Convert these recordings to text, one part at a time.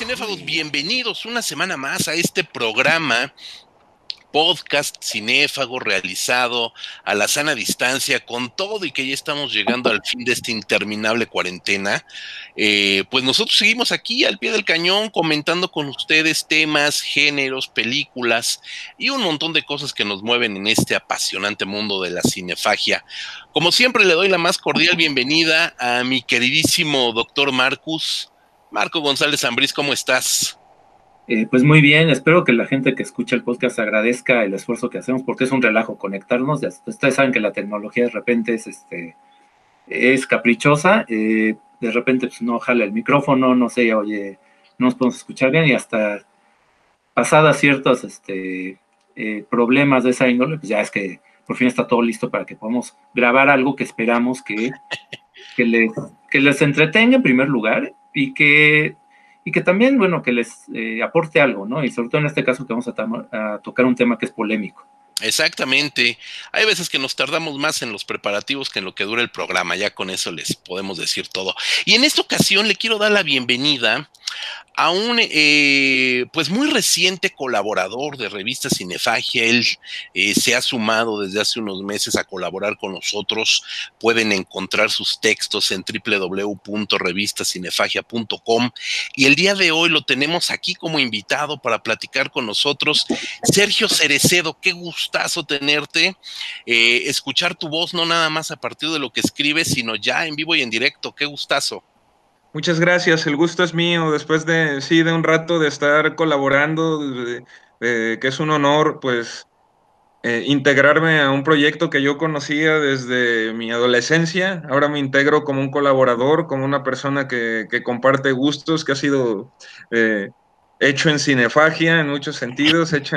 cinéfagos? Bienvenidos una semana más a este programa podcast cinéfago realizado a la sana distancia con todo y que ya estamos llegando al fin de esta interminable cuarentena. Eh, pues nosotros seguimos aquí al pie del cañón comentando con ustedes temas, géneros, películas y un montón de cosas que nos mueven en este apasionante mundo de la cinefagia. Como siempre le doy la más cordial bienvenida a mi queridísimo doctor Marcus. Marco González Ambrís, ¿cómo estás? Eh, pues muy bien, espero que la gente que escucha el podcast agradezca el esfuerzo que hacemos porque es un relajo conectarnos. Ustedes saben que la tecnología de repente es, este, es caprichosa, eh, de repente pues, no jala el micrófono, no sé, oye, no nos podemos escuchar bien y hasta pasadas ciertos este, eh, problemas de esa índole, pues ya es que por fin está todo listo para que podamos grabar algo que esperamos que, que, les, que les entretenga en primer lugar y que y que también, bueno, que les eh, aporte algo, ¿no? Y sobre todo en este caso que vamos a, a tocar un tema que es polémico. Exactamente. Hay veces que nos tardamos más en los preparativos que en lo que dura el programa. Ya con eso les podemos decir todo. Y en esta ocasión le quiero dar la bienvenida a un eh, pues muy reciente colaborador de revista Cinefagia. Él eh, se ha sumado desde hace unos meses a colaborar con nosotros. Pueden encontrar sus textos en www.revistacinefagia.com y el día de hoy lo tenemos aquí como invitado para platicar con nosotros. Sergio Cerecedo, qué gustazo tenerte, eh, escuchar tu voz no nada más a partir de lo que escribes, sino ya en vivo y en directo. Qué gustazo. Muchas gracias, el gusto es mío. Después de, sí, de un rato de estar colaborando, que es un honor, pues, eh, integrarme a un proyecto que yo conocía desde mi adolescencia. Ahora me integro como un colaborador, como una persona que, comparte gustos, que ha sido eh, hecho en cinefagia en muchos sentidos, hecho,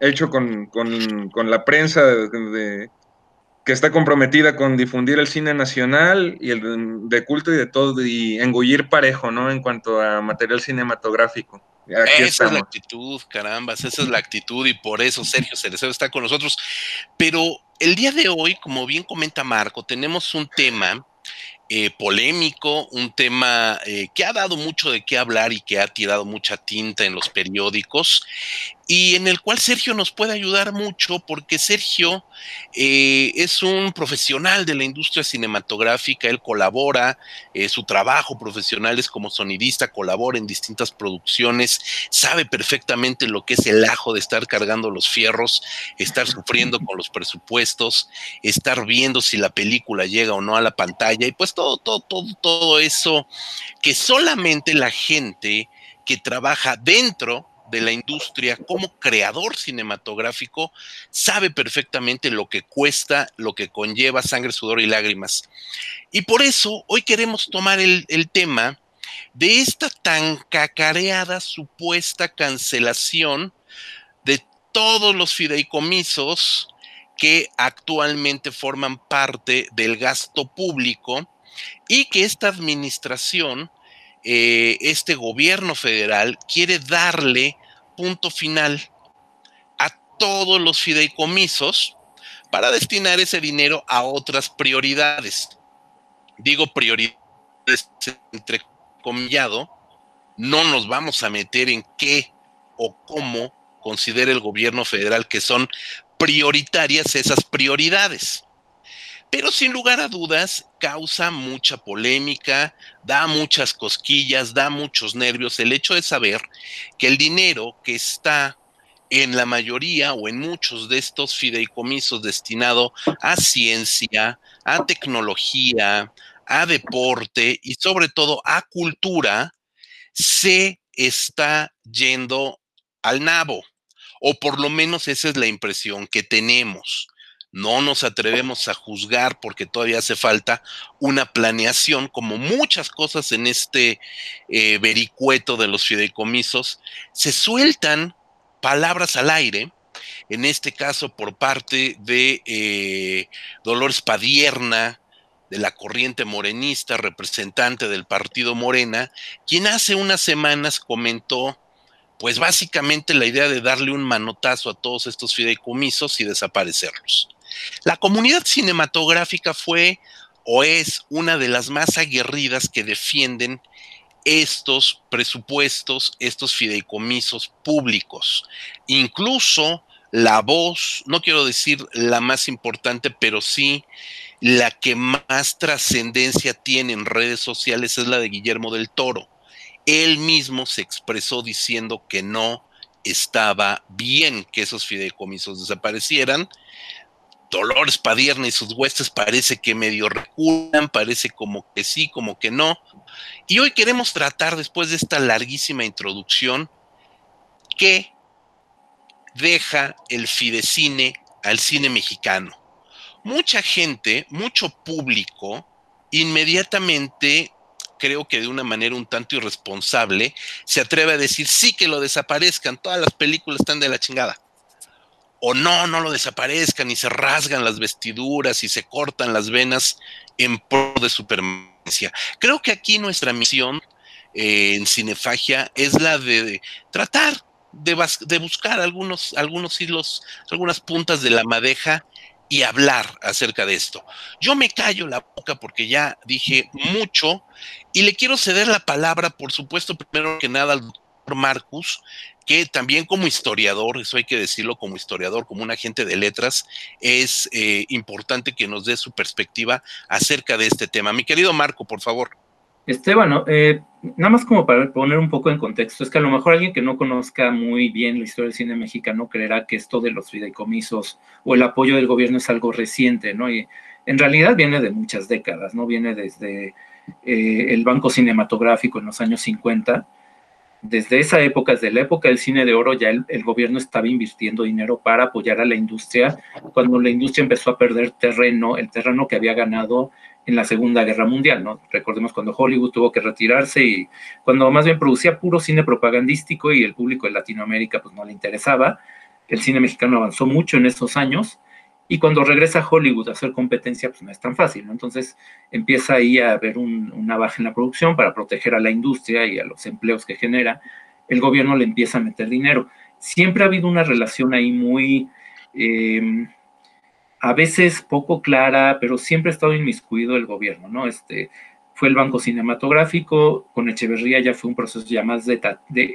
hecho con, la prensa de que está comprometida con difundir el cine nacional y el de culto y de todo, y engullir parejo, ¿no? En cuanto a material cinematográfico. esa es la actitud, carambas, esa es la actitud y por eso Sergio Cerecero está con nosotros. Pero el día de hoy, como bien comenta Marco, tenemos un tema eh, polémico, un tema eh, que ha dado mucho de qué hablar y que ha tirado mucha tinta en los periódicos y en el cual Sergio nos puede ayudar mucho porque Sergio eh, es un profesional de la industria cinematográfica, él colabora, su trabajo profesional es como sonidista, colabora en distintas producciones, sabe perfectamente lo que es el ajo de estar cargando los fierros, estar sufriendo con los presupuestos, estar viendo si la película llega o no a la pantalla y pues todo, todo, todo, todo eso que solamente la gente que trabaja dentro de la industria como creador cinematográfico sabe perfectamente lo que cuesta, lo que conlleva sangre, sudor y lágrimas. Y por eso hoy queremos tomar el, el tema de esta tan cacareada supuesta cancelación de todos los fideicomisos que actualmente forman parte del gasto público y que esta administración, eh, este gobierno federal, quiere darle punto final a todos los fideicomisos para destinar ese dinero a otras prioridades. Digo prioridades entrecomillado, no nos vamos a meter en qué o cómo considera el gobierno federal que son prioritarias esas prioridades pero sin lugar a dudas causa mucha polémica, da muchas cosquillas, da muchos nervios el hecho de saber que el dinero que está en la mayoría o en muchos de estos fideicomisos destinado a ciencia, a tecnología, a deporte y sobre todo a cultura, se está yendo al nabo, o por lo menos esa es la impresión que tenemos. No nos atrevemos a juzgar porque todavía hace falta una planeación, como muchas cosas en este eh, vericueto de los fideicomisos. Se sueltan palabras al aire, en este caso por parte de eh, Dolores Padierna, de la corriente morenista, representante del partido Morena, quien hace unas semanas comentó, pues básicamente la idea de darle un manotazo a todos estos fideicomisos y desaparecerlos. La comunidad cinematográfica fue o es una de las más aguerridas que defienden estos presupuestos, estos fideicomisos públicos. Incluso la voz, no quiero decir la más importante, pero sí la que más trascendencia tiene en redes sociales es la de Guillermo del Toro. Él mismo se expresó diciendo que no estaba bien que esos fideicomisos desaparecieran. Dolores Padierna y sus huestes parece que medio reculan, parece como que sí, como que no. Y hoy queremos tratar, después de esta larguísima introducción, qué deja el fidecine al cine mexicano. Mucha gente, mucho público, inmediatamente creo que de una manera un tanto irresponsable, se atreve a decir sí que lo desaparezcan, todas las películas están de la chingada. O no, no lo desaparezcan y se rasgan las vestiduras y se cortan las venas en pro de su permanencia. Creo que aquí nuestra misión eh, en Cinefagia es la de, tratar de, de, buscar algunos, algunos hilos, algunas puntas de la madeja y hablar acerca de esto. Yo me callo la boca porque ya dije mucho y le quiero ceder la palabra, por supuesto, primero que nada al doctor Marcus, que también como historiador, eso hay que decirlo como historiador, como un agente de letras, es eh, importante que nos dé su perspectiva acerca de este tema. Mi querido Marco, por favor. Esteban, eh, nada más como para poner un poco en contexto, es que a lo mejor alguien que no conozca muy bien la historia del cine mexicano creerá que esto de los fideicomisos o el apoyo del gobierno es algo reciente, ¿no? Y en realidad viene de muchas décadas, ¿no? Viene desde eh, el Banco Cinematográfico en los años 50. Desde esa época, desde la época del cine de oro, ya el, gobierno estaba invirtiendo dinero para apoyar a la industria, cuando la industria empezó a perder terreno, el terreno que había ganado en la Segunda Guerra Mundial, ¿no? Recordemos cuando Hollywood tuvo que retirarse y cuando más bien producía puro cine propagandístico y el público de Latinoamérica pues no le interesaba. El cine mexicano avanzó mucho en esos años y cuando regresa Hollywood a hacer competencia pues no es tan fácil, ¿no? Entonces empieza ahí a haber una baja en la producción para proteger a la industria y a los empleos que genera. El gobierno le empieza a meter dinero. Siempre ha habido una relación ahí muy... Eh, a veces poco clara, pero siempre ha estado inmiscuido el gobierno, ¿no? Este, fue el Banco Cinematográfico, con Echeverría ya fue un proceso ya más de,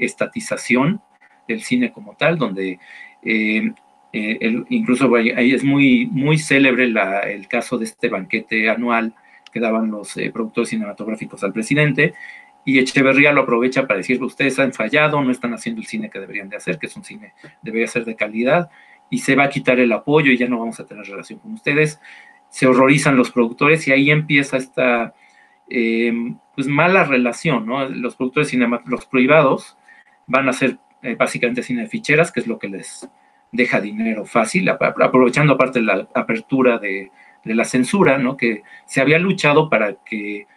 estatización del cine como tal, donde eh, eh, incluso ahí es muy, muy célebre el caso de este banquete anual que daban los eh, productores cinematográficos al presidente, y Echeverría lo aprovecha para decir, ustedes han fallado, no están haciendo el cine que deberían de hacer, que es un cine, debería ser de calidad, y se va a quitar el apoyo y ya no vamos a tener relación con ustedes. Se horrorizan los productores y ahí empieza esta eh, pues mala relación, ¿no? Los productores cinematográficos, los privados, van a hacer eh, básicamente cine de ficheras, que es lo que les deja dinero fácil, aprovechando aparte la apertura de, la censura, ¿no? Que se había luchado para que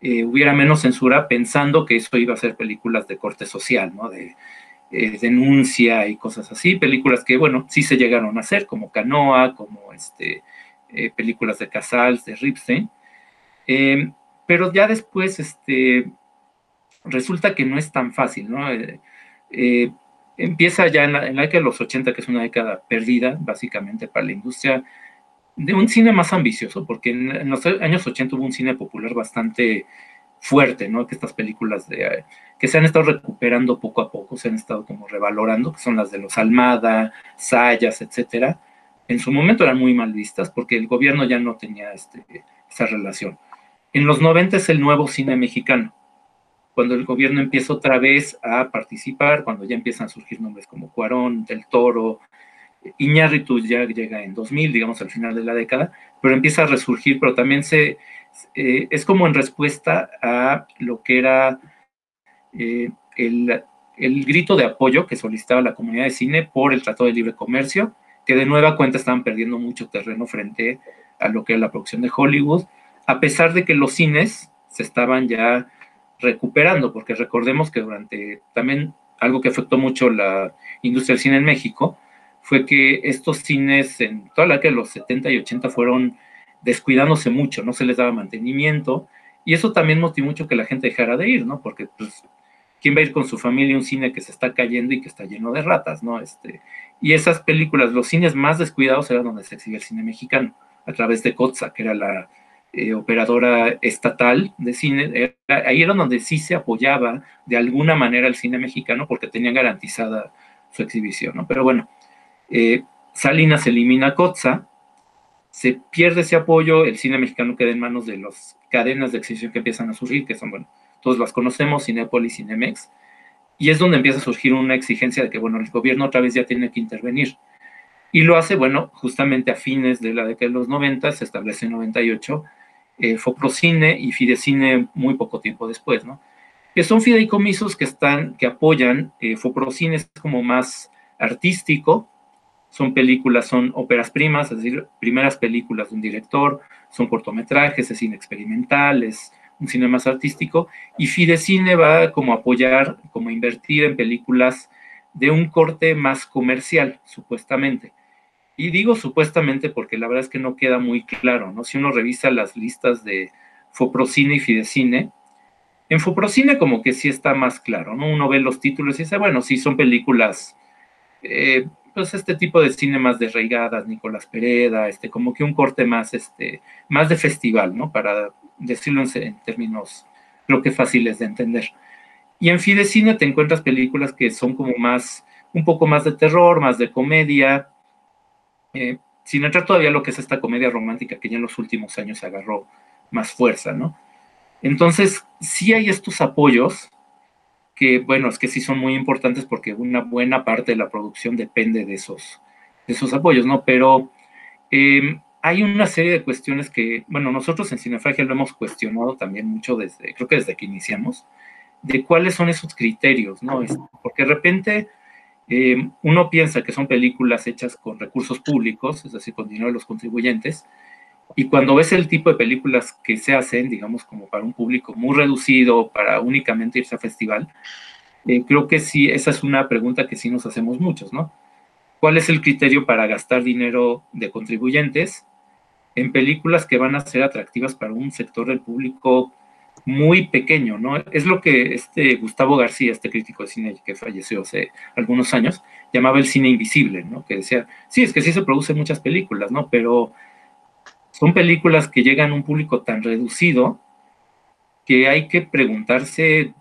eh, hubiera menos censura pensando que eso iba a ser películas de corte social, ¿no? De, eh, denuncia y cosas así, películas que, bueno, sí se llegaron a hacer, como Canoa, como este, eh, películas de Casals, de Ripstein, eh, pero ya después este, resulta que no es tan fácil, ¿no? Empieza ya en la, década de los 80, que es una década perdida, básicamente, para la industria, de un cine más ambicioso, porque en, los años 80 hubo un cine popular bastante fuerte, ¿no? Que estas películas de, que se han estado recuperando poco a poco, se han estado como revalorando, que son las de los Almada, Sayas, etcétera. En su momento eran muy mal vistas porque el gobierno ya no tenía este, esa relación. En los 90 es el nuevo cine mexicano, cuando el gobierno empieza otra vez a participar, cuando ya empiezan a surgir nombres como Cuarón, Del Toro, Iñárritu ya llega en 2000, digamos al final de la década, pero empieza a resurgir, pero también se, eh, es como en respuesta a lo que era eh, el, el, grito de apoyo que solicitaba la comunidad de cine por el Tratado de Libre Comercio, que de nueva cuenta estaban perdiendo mucho terreno frente a lo que era la producción de Hollywood, a pesar de que los cines se estaban ya recuperando, porque recordemos que durante también algo que afectó mucho la industria del cine en México fue que estos cines en toda la que los 70 y 80 fueron descuidándose mucho, no se les daba mantenimiento, y eso también motivó mucho que la gente dejara de ir, ¿no? Porque, pues, ¿quién va a ir con su familia a un cine que se está cayendo y que está lleno de ratas, ¿no? Este, y esas películas, los cines más descuidados eran donde se exhibe el cine mexicano, a través de COTSA, que era la, eh, operadora estatal de cine, ahí era donde sí se apoyaba de alguna manera el cine mexicano porque tenían garantizada su exhibición, ¿no? Pero bueno, eh, Salinas elimina Cotza, se pierde ese apoyo, el cine mexicano queda en manos de las cadenas de exhibición que empiezan a surgir, que son, bueno, todos las conocemos, Cinepolis, Cinemex, y es donde empieza a surgir una exigencia de que, bueno, el gobierno otra vez ya tiene que intervenir. Y lo hace, bueno, justamente a fines de la década de los 90, se establece en 98, eh, Foprocine y Fidecine muy poco tiempo después, ¿no? Que son fideicomisos que están, que apoyan, eh, Foprocine es como más artístico, son películas, son óperas primas, es decir, primeras películas de un director, son cortometrajes, es cine experimental, es un cine más artístico, y Fidecine va como a apoyar, como invertir en películas de un corte más comercial, supuestamente. Y digo supuestamente porque la verdad es que no queda muy claro, ¿no? Si uno revisa las listas de Foprocine y Fidecine, en Foprocine como que sí está más claro, ¿no? Uno ve los títulos y dice, bueno, sí son películas eh, pues este tipo de cine más de reigadas, Nicolás Pereda, este, como que un corte más, este, más de festival, ¿no? Para decirlo en, términos, creo que fáciles de entender. Y en Fidecine te encuentras películas que son como más, un poco más de terror, más de comedia, eh, sin entrar todavía lo que es esta comedia romántica que ya en los últimos años se agarró más fuerza, ¿no? Entonces, sí hay estos apoyos que, bueno, es que sí son muy importantes porque una buena parte de la producción depende de esos, de esos apoyos, ¿no? Pero em, hay una serie de cuestiones que, bueno, nosotros en Cinefagia lo hemos cuestionado también mucho desde, creo que desde que iniciamos, de cuáles son esos criterios, ¿no? Porque de repente em, uno piensa que son películas hechas con recursos públicos, es decir, con dinero de los contribuyentes, y cuando ves el tipo de películas que se hacen, digamos, como para un público muy reducido, para únicamente irse a festival, eh, creo que sí, esa es una pregunta que sí nos hacemos muchos, ¿no? ¿Cuál es el criterio para gastar dinero de contribuyentes en películas que van a ser atractivas para un sector del público muy pequeño, ¿no? Es lo que este Gustavo García, este crítico de cine que falleció hace algunos años, llamaba el cine invisible, ¿no? Que decía, sí, es que sí se producen muchas películas, ¿no? Pero son películas que llegan a un público tan reducido que hay que preguntarse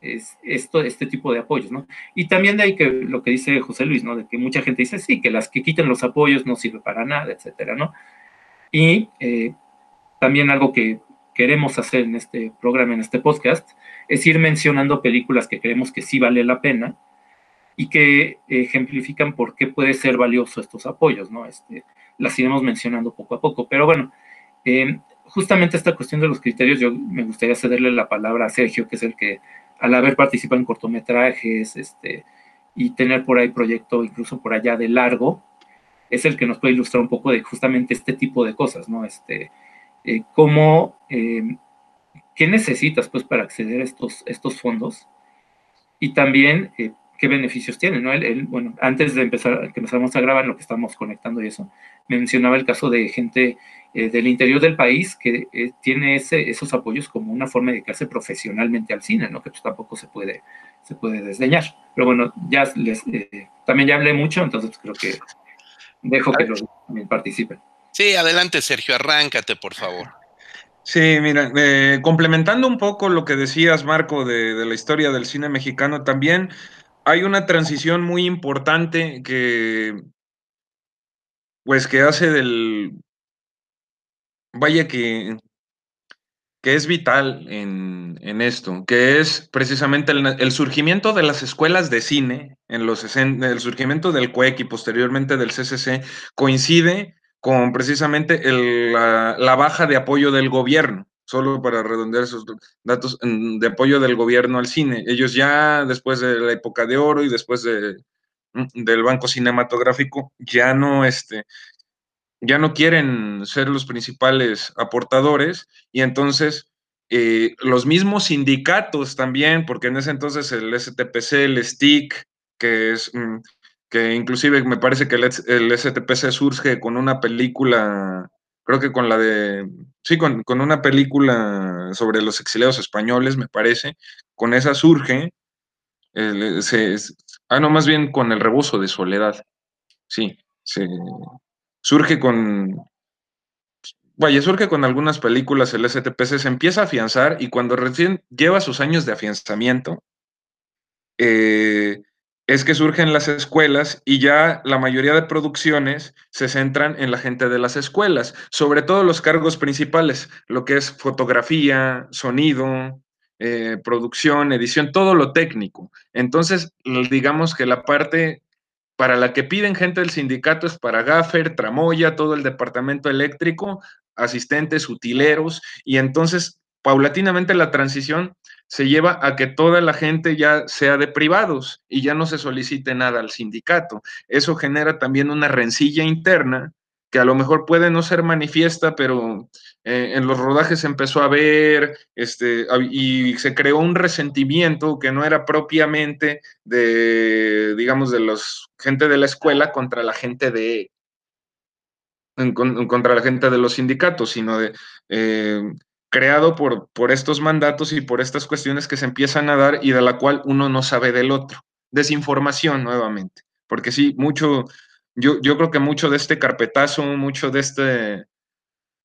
esto, este tipo de apoyos, ¿no? Y también de ahí que lo que dice José Luis, ¿no? De que mucha gente dice, sí, que las que quiten los apoyos no sirve para nada, etcétera, ¿no? Y eh, también algo que queremos hacer en este programa, en este podcast, es ir mencionando películas que creemos que sí vale la pena y que ejemplifican por qué puede ser valioso estos apoyos, ¿no? Este, las iremos mencionando poco a poco. Pero bueno, eh, justamente esta cuestión de los criterios, yo me gustaría cederle la palabra a Sergio, que es el que al haber participado en cortometrajes este, y tener por ahí proyecto incluso por allá de largo, es el que nos puede ilustrar un poco de justamente este tipo de cosas, ¿no? Este, eh, cómo, eh, qué necesitas pues para acceder a estos, estos fondos y también qué beneficios tiene, ¿no? Bueno, antes de empezar, que empezamos a grabar, lo que estamos conectando y eso, mencionaba el caso de gente eh, del interior del país que eh, tiene ese, esos apoyos como una forma de dedicarse profesionalmente al cine, ¿no? Que pues tampoco se puede, se puede desdeñar. Pero bueno, ya les, eh, también ya hablé mucho, entonces creo que dejo que los también participen. Sí, adelante Sergio, arráncate, por favor. Sí, mira, complementando un poco lo que decías, Marco, de, la historia del cine mexicano, también hay una transición muy importante que, pues, que hace del, vaya que, que es vital en, esto, que es precisamente el, surgimiento de las escuelas de cine, en los, el surgimiento del CUEC y posteriormente del CCC, coincide con precisamente la, baja de apoyo del gobierno solo para redondear esos datos de apoyo del gobierno al cine. Ellos ya después de la época de oro y después de, mm, del banco cinematográfico ya no este ya no quieren ser los principales aportadores y entonces eh, los mismos sindicatos también, porque en ese entonces el STPC, el STIC, que es mm, que inclusive me parece que el, el STPC surge con una película creo que con la de, sí, con, una película sobre los exiliados españoles, me parece, con esa surge, ah, no, más bien con el rebozo de soledad, sí, se, surge con, vaya, surge con algunas películas el STPC, se empieza a afianzar y cuando recién lleva sus años de afianzamiento, eh, es que surgen las escuelas y ya la mayoría de producciones se centran en la gente de las escuelas, sobre todo los cargos principales, lo que es fotografía, sonido, eh, producción, edición, todo lo técnico. Entonces, digamos que la parte para la que piden gente del sindicato es para Gaffer, Tramoya, todo el departamento eléctrico, asistentes, utileros, y entonces paulatinamente la transición se lleva a que toda la gente ya sea de privados y ya no se solicite nada al sindicato. Eso genera también una rencilla interna que a lo mejor puede no ser manifiesta, pero eh, en los rodajes empezó a ver este, y se creó un resentimiento que no era propiamente de, digamos, de los gente de la escuela contra la gente de contra la gente de los sindicatos, sino de eh, creado por, por estos mandatos y por estas cuestiones que se empiezan a dar y de la cual uno no sabe del otro. Desinformación nuevamente, porque sí, mucho, yo, yo creo que mucho de este carpetazo, mucho de, este,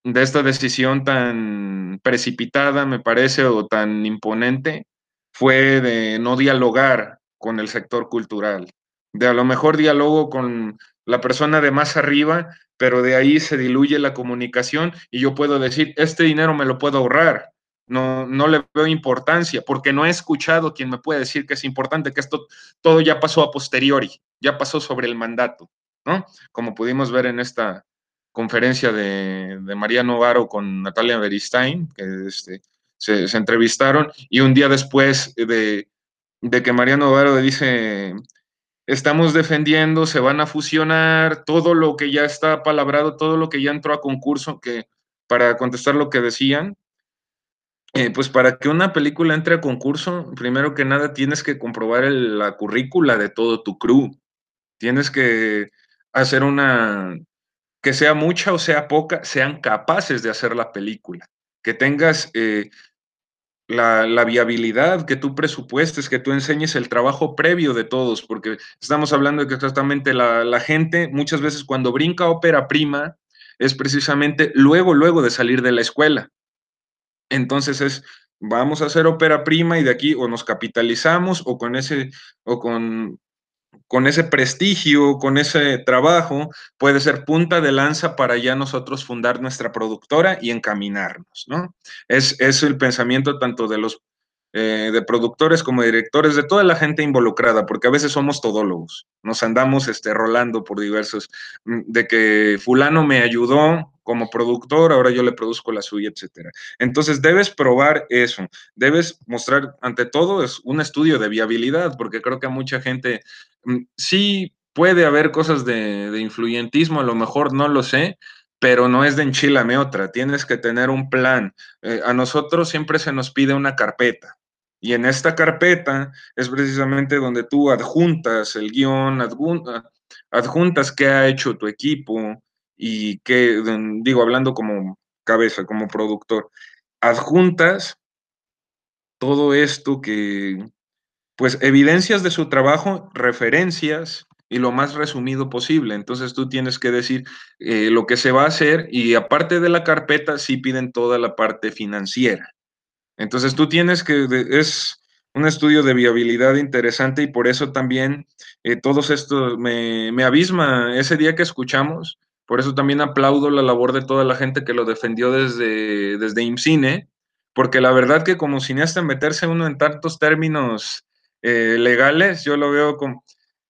de esta decisión tan precipitada, me parece, o tan imponente, fue de no dialogar con el sector cultural, de a lo mejor diálogo con la persona de más arriba, pero de ahí se diluye la comunicación y yo puedo decir, este dinero me lo puedo ahorrar, no, no le veo importancia, porque no he escuchado quien me puede decir que es importante, que esto todo ya pasó a posteriori, ya pasó sobre el mandato, ¿no? Como pudimos ver en esta conferencia de, de María Novaro con Natalia Beristain, que este, se, entrevistaron, y un día después de, de que María Novaro dice, estamos defendiendo, se van a fusionar, todo lo que ya está palabrado, todo lo que ya entró a concurso, que para contestar lo que decían, eh, pues para que una película entre a concurso, primero que nada tienes que comprobar la currícula de todo tu crew. Tienes que hacer una, que sea mucha o sea poca, sean capaces de hacer la película. Que tengas eh, la, viabilidad, que tú presupuestes, que tú enseñes el trabajo previo de todos, porque estamos hablando de que exactamente la, la gente muchas veces cuando brinca ópera prima es precisamente luego, luego de salir de la escuela. Entonces es, vamos a hacer ópera prima y de aquí o nos capitalizamos o con ese, o con con ese prestigio, con ese trabajo, puede ser punta de lanza para ya nosotros fundar nuestra productora y encaminarnos, ¿no? Es, es el pensamiento tanto de los eh, de productores como directores, de toda la gente involucrada, porque a veces somos todólogos, nos andamos este, rolando por diversos, mm, de que fulano me ayudó como productor, ahora yo le produzco la suya, etcétera. Entonces debes probar eso, debes mostrar ante todo es un estudio de viabilidad, porque creo que a mucha gente mm, sí puede haber cosas de, de influyentismo, a lo mejor no lo sé, pero no es de enchilame otra, tienes que tener un plan. Eh, a nosotros siempre se nos pide una carpeta, y en esta carpeta es precisamente donde tú adjuntas el guion, adjuntas qué ha hecho tu equipo y qué, digo, hablando como cabeza, como productor, adjuntas todo esto que, pues, evidencias de su trabajo, referencias y lo más resumido posible. Entonces tú tienes que decir eh, lo que se va a hacer y aparte de la carpeta, sí piden toda la parte financiera. Entonces tú tienes que, es un estudio de viabilidad interesante y por eso también eh, todos estos, me, me abisma ese día que escuchamos, por eso también aplaudo la labor de toda la gente que lo defendió desde, desde IMCINE, porque la verdad que como cineasta meterse uno en tantos términos eh, legales, yo lo veo como,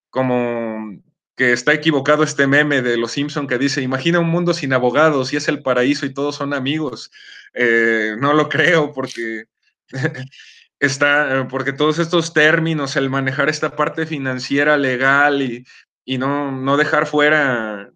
como que está equivocado este meme de Los Simpson que dice, imagina un mundo sin abogados y es el paraíso y todos son amigos. Eh, no lo creo porque está, porque todos estos términos, el manejar esta parte financiera, legal y, y no, no dejar fuera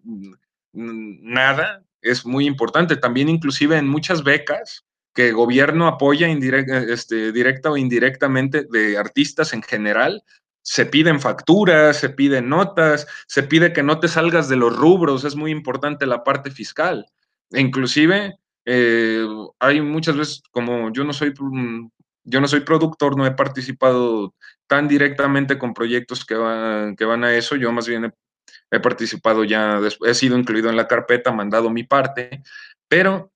nada, es muy importante. También inclusive en muchas becas que el gobierno apoya este, directa o indirectamente de artistas en general, se piden facturas, se piden notas, se pide que no te salgas de los rubros, es muy importante la parte fiscal. E inclusive eh, hay muchas veces, como yo no soy yo no soy productor, no he participado tan directamente con proyectos que van, que van a eso, yo más bien he, participado ya, he sido incluido en la carpeta, mandado mi parte, pero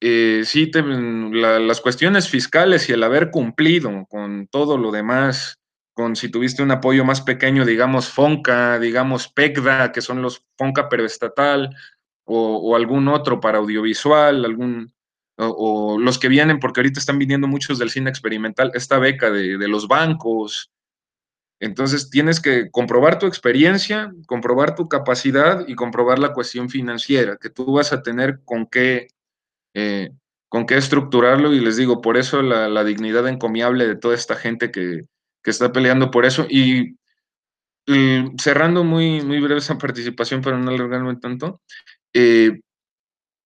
eh, sí, las cuestiones fiscales y el haber cumplido con todo lo demás, con si tuviste un apoyo más pequeño, digamos FONCA, digamos PECDA, que son los FONCA pero estatal, o, algún otro para audiovisual, algún, o, los que vienen, porque ahorita están viniendo muchos del cine experimental, esta beca de los bancos. Entonces tienes que comprobar tu experiencia, comprobar tu capacidad y comprobar la cuestión financiera, que tú vas a tener con qué eh, con qué estructurarlo y les digo, por eso la, dignidad encomiable de toda esta gente que, está peleando por eso y, cerrando muy, muy breve esa participación para no alargarme tanto, eh,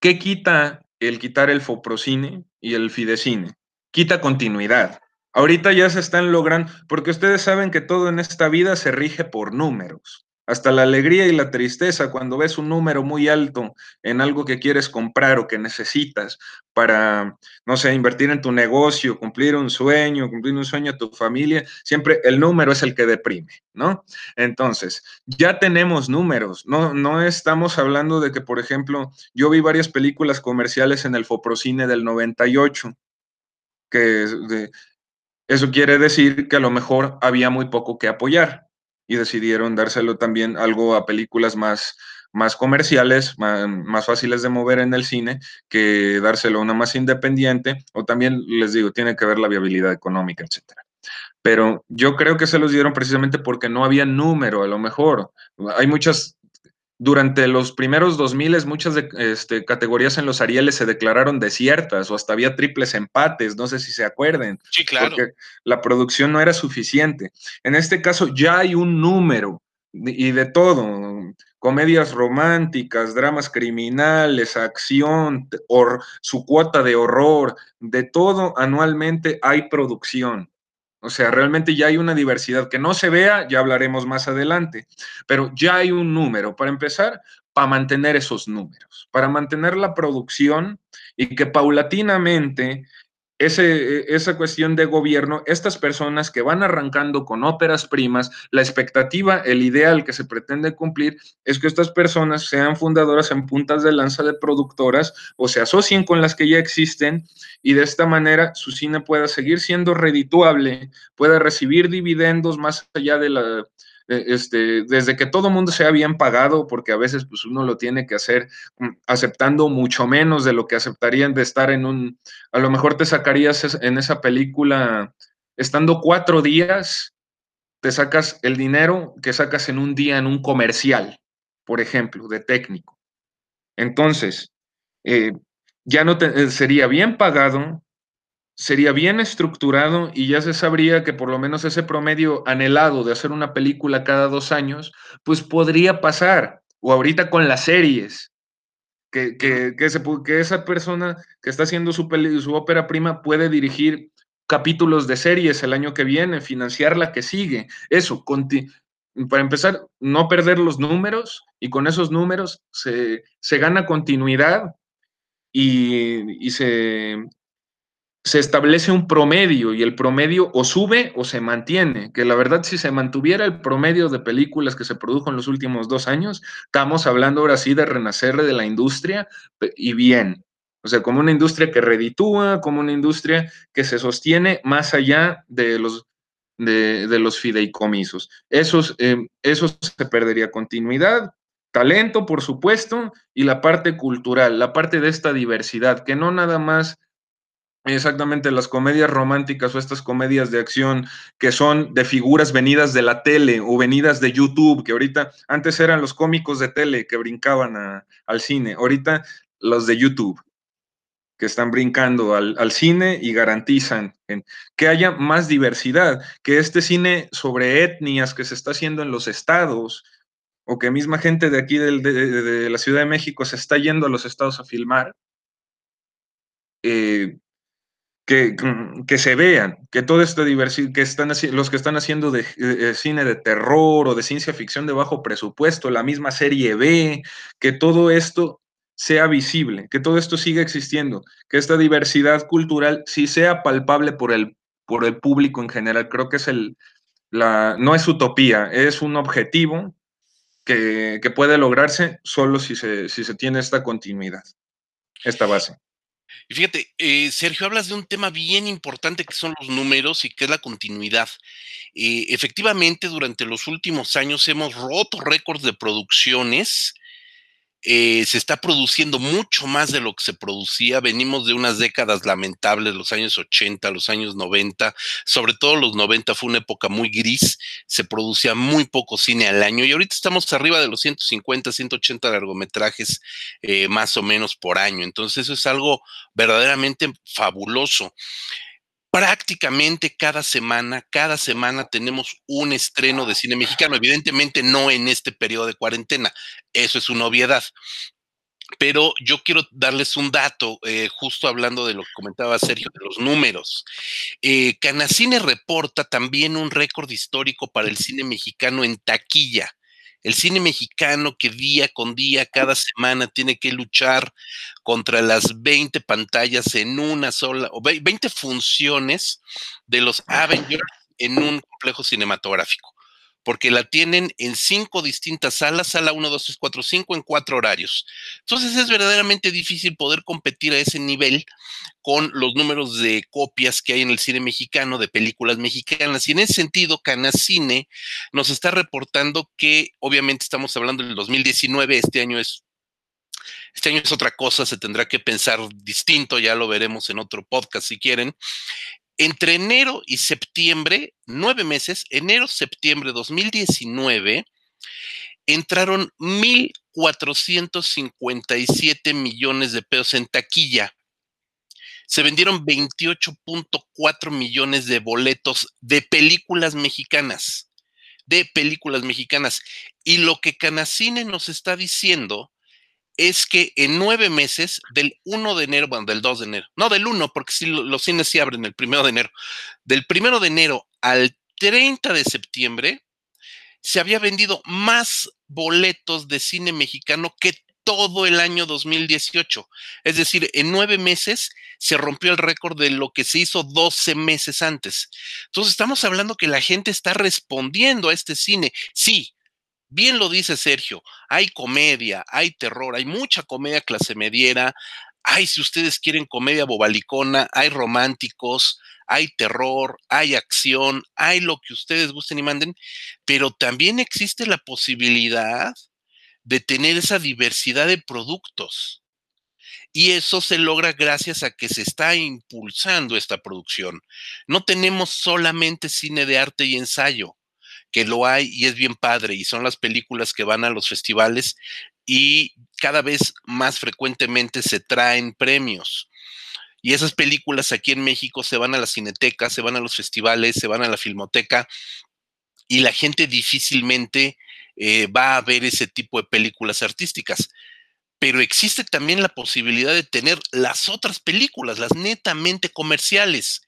¿qué quita el quitar el Foprocine y el Fidecine? Quita continuidad. Ahorita ya se están logrando, porque ustedes saben que todo en esta vida se rige por números hasta la alegría y la tristeza cuando ves un número muy alto en algo que quieres comprar o que necesitas para, no sé, invertir en tu negocio, cumplir un sueño, cumplir un sueño a tu familia, siempre el número es el que deprime, ¿no? Entonces, ya tenemos números, no, no estamos hablando de que, por ejemplo, yo vi varias películas comerciales en el Foprocine del 98, que eso quiere decir que a lo mejor había muy poco que apoyar y decidieron dárselo también algo a películas más, más comerciales, más, fáciles de mover en el cine, que dárselo a una más independiente, o también les digo, tiene que ver la viabilidad económica, etcétera. Pero yo creo que se los dieron precisamente porque no había número, a lo mejor. Hay muchas durante los primeros 2000 muchas este, categorías en los Arieles se declararon desiertas o hasta había triples empates, no sé si se acuerden. Sí, claro. Porque la producción no era suficiente. En este caso ya hay un número y de todo, comedias románticas, dramas criminales, acción, su cuota de horror, de todo anualmente hay producción. O sea, realmente ya hay una diversidad que no se vea, ya hablaremos más adelante, pero ya hay un número. Para empezar, para mantener esos números, para mantener la producción y que paulatinamente ese, esa cuestión de gobierno, estas personas que van arrancando con óperas primas, la expectativa, el ideal que se pretende cumplir es que estas personas sean fundadoras en puntas de lanza de productoras o se asocien con las que ya existen y de esta manera su cine pueda seguir siendo redituable, pueda recibir dividendos más allá de la este, desde que todo mundo sea bien pagado, porque a veces pues uno lo tiene que hacer mm, aceptando mucho menos de lo que aceptarían de estar en un, a lo mejor te sacarías en esa película, estando cuatro días, te sacas el dinero que sacas en un día en un comercial, por ejemplo, de técnico. Entonces, eh, ya no te, eh, sería bien pagado, sería bien estructurado y ya se sabría que por lo menos ese promedio anhelado de hacer una película cada dos años, pues podría pasar. O ahorita con las series, que, que, que, que esa persona que está haciendo su, su ópera prima puede dirigir capítulos de series el año que viene, financiar la que sigue. Eso, para empezar, no perder los números y con esos números se, se gana continuidad y, y se, se establece un promedio y el promedio o sube o se mantiene, que la verdad si se mantuviera el promedio de películas que se produjo en los últimos dos años, estamos hablando ahora sí de renacer de la industria y bien, o sea, como una industria que reditúa, como una industria que se sostiene más allá de los, de, los fideicomisos. Eso, eh, eso se perdería continuidad, talento, por supuesto, y la parte cultural, la parte de esta diversidad, que no nada más Exactamente, las comedias románticas o estas comedias de acción que son de figuras venidas de la tele o venidas de YouTube, que ahorita antes eran los cómicos de tele que brincaban al cine, ahorita los de YouTube que están brincando al, cine y garantizan que haya más diversidad, que este cine sobre etnias que se está haciendo en los estados, o que misma gente de aquí de, de la Ciudad de México se está yendo a los estados a filmar, eh, que, se vean, que toda esta diversidad, que están los que están haciendo de, cine de terror o de ciencia ficción de bajo presupuesto, la misma serie B, que todo esto sea visible, que todo esto siga existiendo, que esta diversidad cultural sí sea palpable por el, por el público en general. Creo que es el, la, no es utopía, es un objetivo que, que puede lograrse solo si se, si se tiene esta continuidad, esta base. Y fíjate, eh, Sergio, hablas de un tema bien importante que son los números y que es la continuidad. Eh, efectivamente, durante los últimos años hemos roto récords de producciones eh, se está produciendo mucho más de lo que se producía. Venimos de unas décadas lamentables, los años 80, los años 90, sobre todo los 90 fue una época muy gris, se producía muy poco cine al año y ahorita estamos arriba de los 150, 180 largometrajes eh, más o menos por año. Entonces eso es algo verdaderamente fabuloso prácticamente cada semana, cada semana tenemos un estreno de cine mexicano. Evidentemente no en este periodo de cuarentena, eso es una obviedad. Pero yo quiero darles un dato, eh, justo hablando de lo que comentaba Sergio, de los números. Eh, Canacine reporta también un récord histórico para el cine mexicano en taquilla el cine mexicano que día con día, cada semana, tiene que luchar contra las 20 pantallas en una sola, o 20 funciones de los Avengers en un complejo cinematográfico, porque la tienen en cinco distintas salas, sala 1, 2, 3, 4, 5, en cuatro horarios. Entonces es verdaderamente difícil poder competir a ese nivel con los números de copias que hay en el cine mexicano de películas mexicanas. Y en ese sentido, Canacine nos está reportando que obviamente estamos hablando del 2019, este año es este año es otra cosa, se tendrá que pensar distinto, ya lo veremos en otro podcast si quieren. Entre enero y septiembre, nueve meses, enero, septiembre 2019, entraron 1.457 millones de pesos en taquilla se vendieron 28.4 millones de boletos de películas mexicanas, de películas mexicanas. Y lo que Canacine nos está diciendo es que en nueve meses, del 1 de enero, bueno, del 2 de enero, no del 1, porque si los cines sí abren el 1 de enero, del 1 de enero al 30 de septiembre, se había vendido más boletos de cine mexicano que todo el año 2018. Es decir, en nueve meses se rompió el récord de lo que se hizo 12 meses antes. Entonces, estamos hablando que la gente está respondiendo a este cine. Sí, bien lo dice Sergio, hay comedia, hay terror, hay mucha comedia clase mediera, hay, si ustedes quieren, comedia bobalicona, hay románticos, hay terror, hay acción, hay lo que ustedes gusten y manden, pero también existe la posibilidad de tener esa diversidad de productos. Y eso se logra gracias a que se está impulsando esta producción. No tenemos solamente cine de arte y ensayo, que lo hay y es bien padre, y son las películas que van a los festivales y cada vez más frecuentemente se traen premios. Y esas películas aquí en México se van a la cineteca, se van a los festivales, se van a la filmoteca y la gente difícilmente eh, va a ver ese tipo de películas artísticas. Pero existe también la posibilidad de tener las otras películas, las netamente comerciales.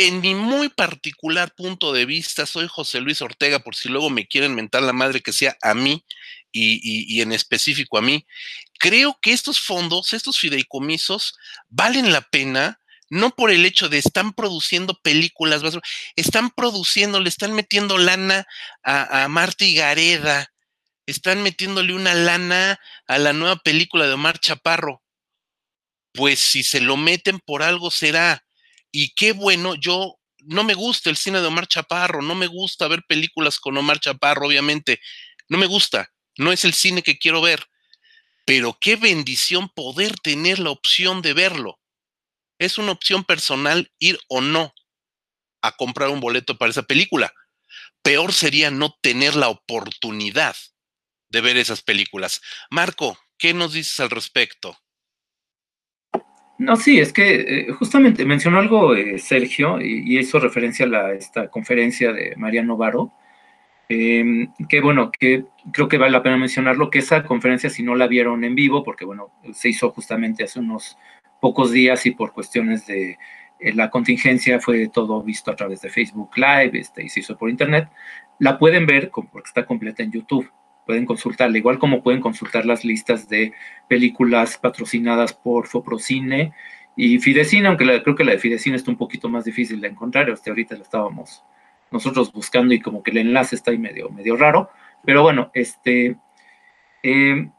En mi muy particular punto de vista, soy José Luis Ortega, por si luego me quieren mentar la madre que sea a mí y en específico a mí. Creo que estos fondos, estos fideicomisos, valen la pena no por el hecho de están produciendo películas, están produciendo, le están metiendo lana a, a Marta y Gareda, están metiéndole una lana a la nueva película de Omar Chaparro. Pues si se lo meten por algo será. Y qué bueno, yo no me gusta el cine de Omar Chaparro, no me gusta ver películas con Omar Chaparro, obviamente. No me gusta, no es el cine que quiero ver. Pero qué bendición poder tener la opción de verlo es una opción personal ir o no a comprar un boleto para esa película. Peor sería no tener la oportunidad de ver esas películas. Marco, ¿qué nos dices al respecto? No, sí, es que eh, justamente mencionó algo eh, Sergio y, hizo referencia a la, esta conferencia de Mariano Varo, em, que bueno, que creo que vale la pena mencionarlo, que esa conferencia si no la vieron en vivo, porque bueno, se hizo justamente hace unos pocos días y por cuestiones de eh, la contingencia fue todo visto a través de Facebook Live este, y se hizo por internet. La pueden ver porque está completa en YouTube. Pueden consultarla, igual como pueden consultar las listas de películas patrocinadas por Foprocine y Fidecine, aunque creo que la de Fidecine está un poquito más difícil de encontrar. Hasta ahorita la estábamos nosotros buscando y como que el enlace está ahí medio, medio raro. Pero bueno, este, eh,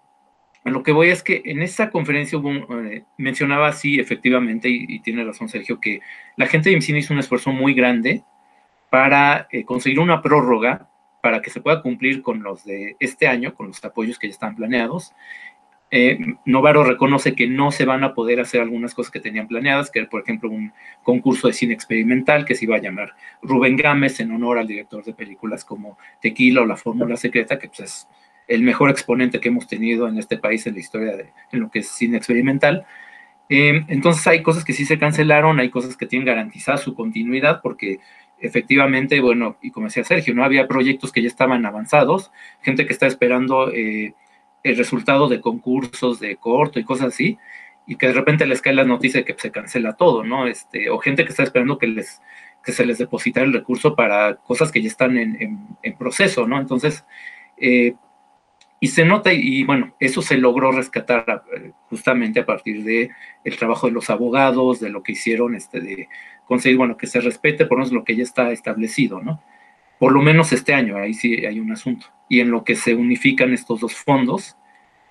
lo que voy es que en esa conferencia eh, mencionaba sí, efectivamente, y, tiene razón Sergio, que la gente de IMCINE hizo un esfuerzo muy grande para eh, conseguir una prórroga para que se pueda cumplir con los de este año, con los apoyos que ya están planeados. Eh, Novaro reconoce que no se van a poder hacer algunas cosas que tenían planeadas, que por ejemplo un concurso de cine experimental que se iba a llamar Rubén Gámez en honor al director de películas como Tequila o La Fórmula Secreta, que pues, es el mejor exponente que hemos tenido en este país en la historia de en lo que es cine experimental. Eh, entonces hay cosas que sí se cancelaron, hay cosas que tienen garantizada su continuidad porque efectivamente, bueno, y como decía Sergio, no había proyectos que ya estaban avanzados, gente que está esperando eh, el resultado de concursos de corto y cosas así, y que de repente les cae la noticia de que se cancela todo, ¿no? Este, o gente que está esperando que les que se les deposita el recurso para cosas que ya están en, en, proceso, ¿no? Entonces, eh, y se nota, y, bueno, eso se logró rescatar eh, justamente a partir de el trabajo de los abogados, de lo que hicieron, este, de conseguir, bueno, que se respete por lo menos lo que ya está establecido, ¿no? Por lo menos este año, ahí sí hay un asunto. Y en lo que se unifican estos dos fondos,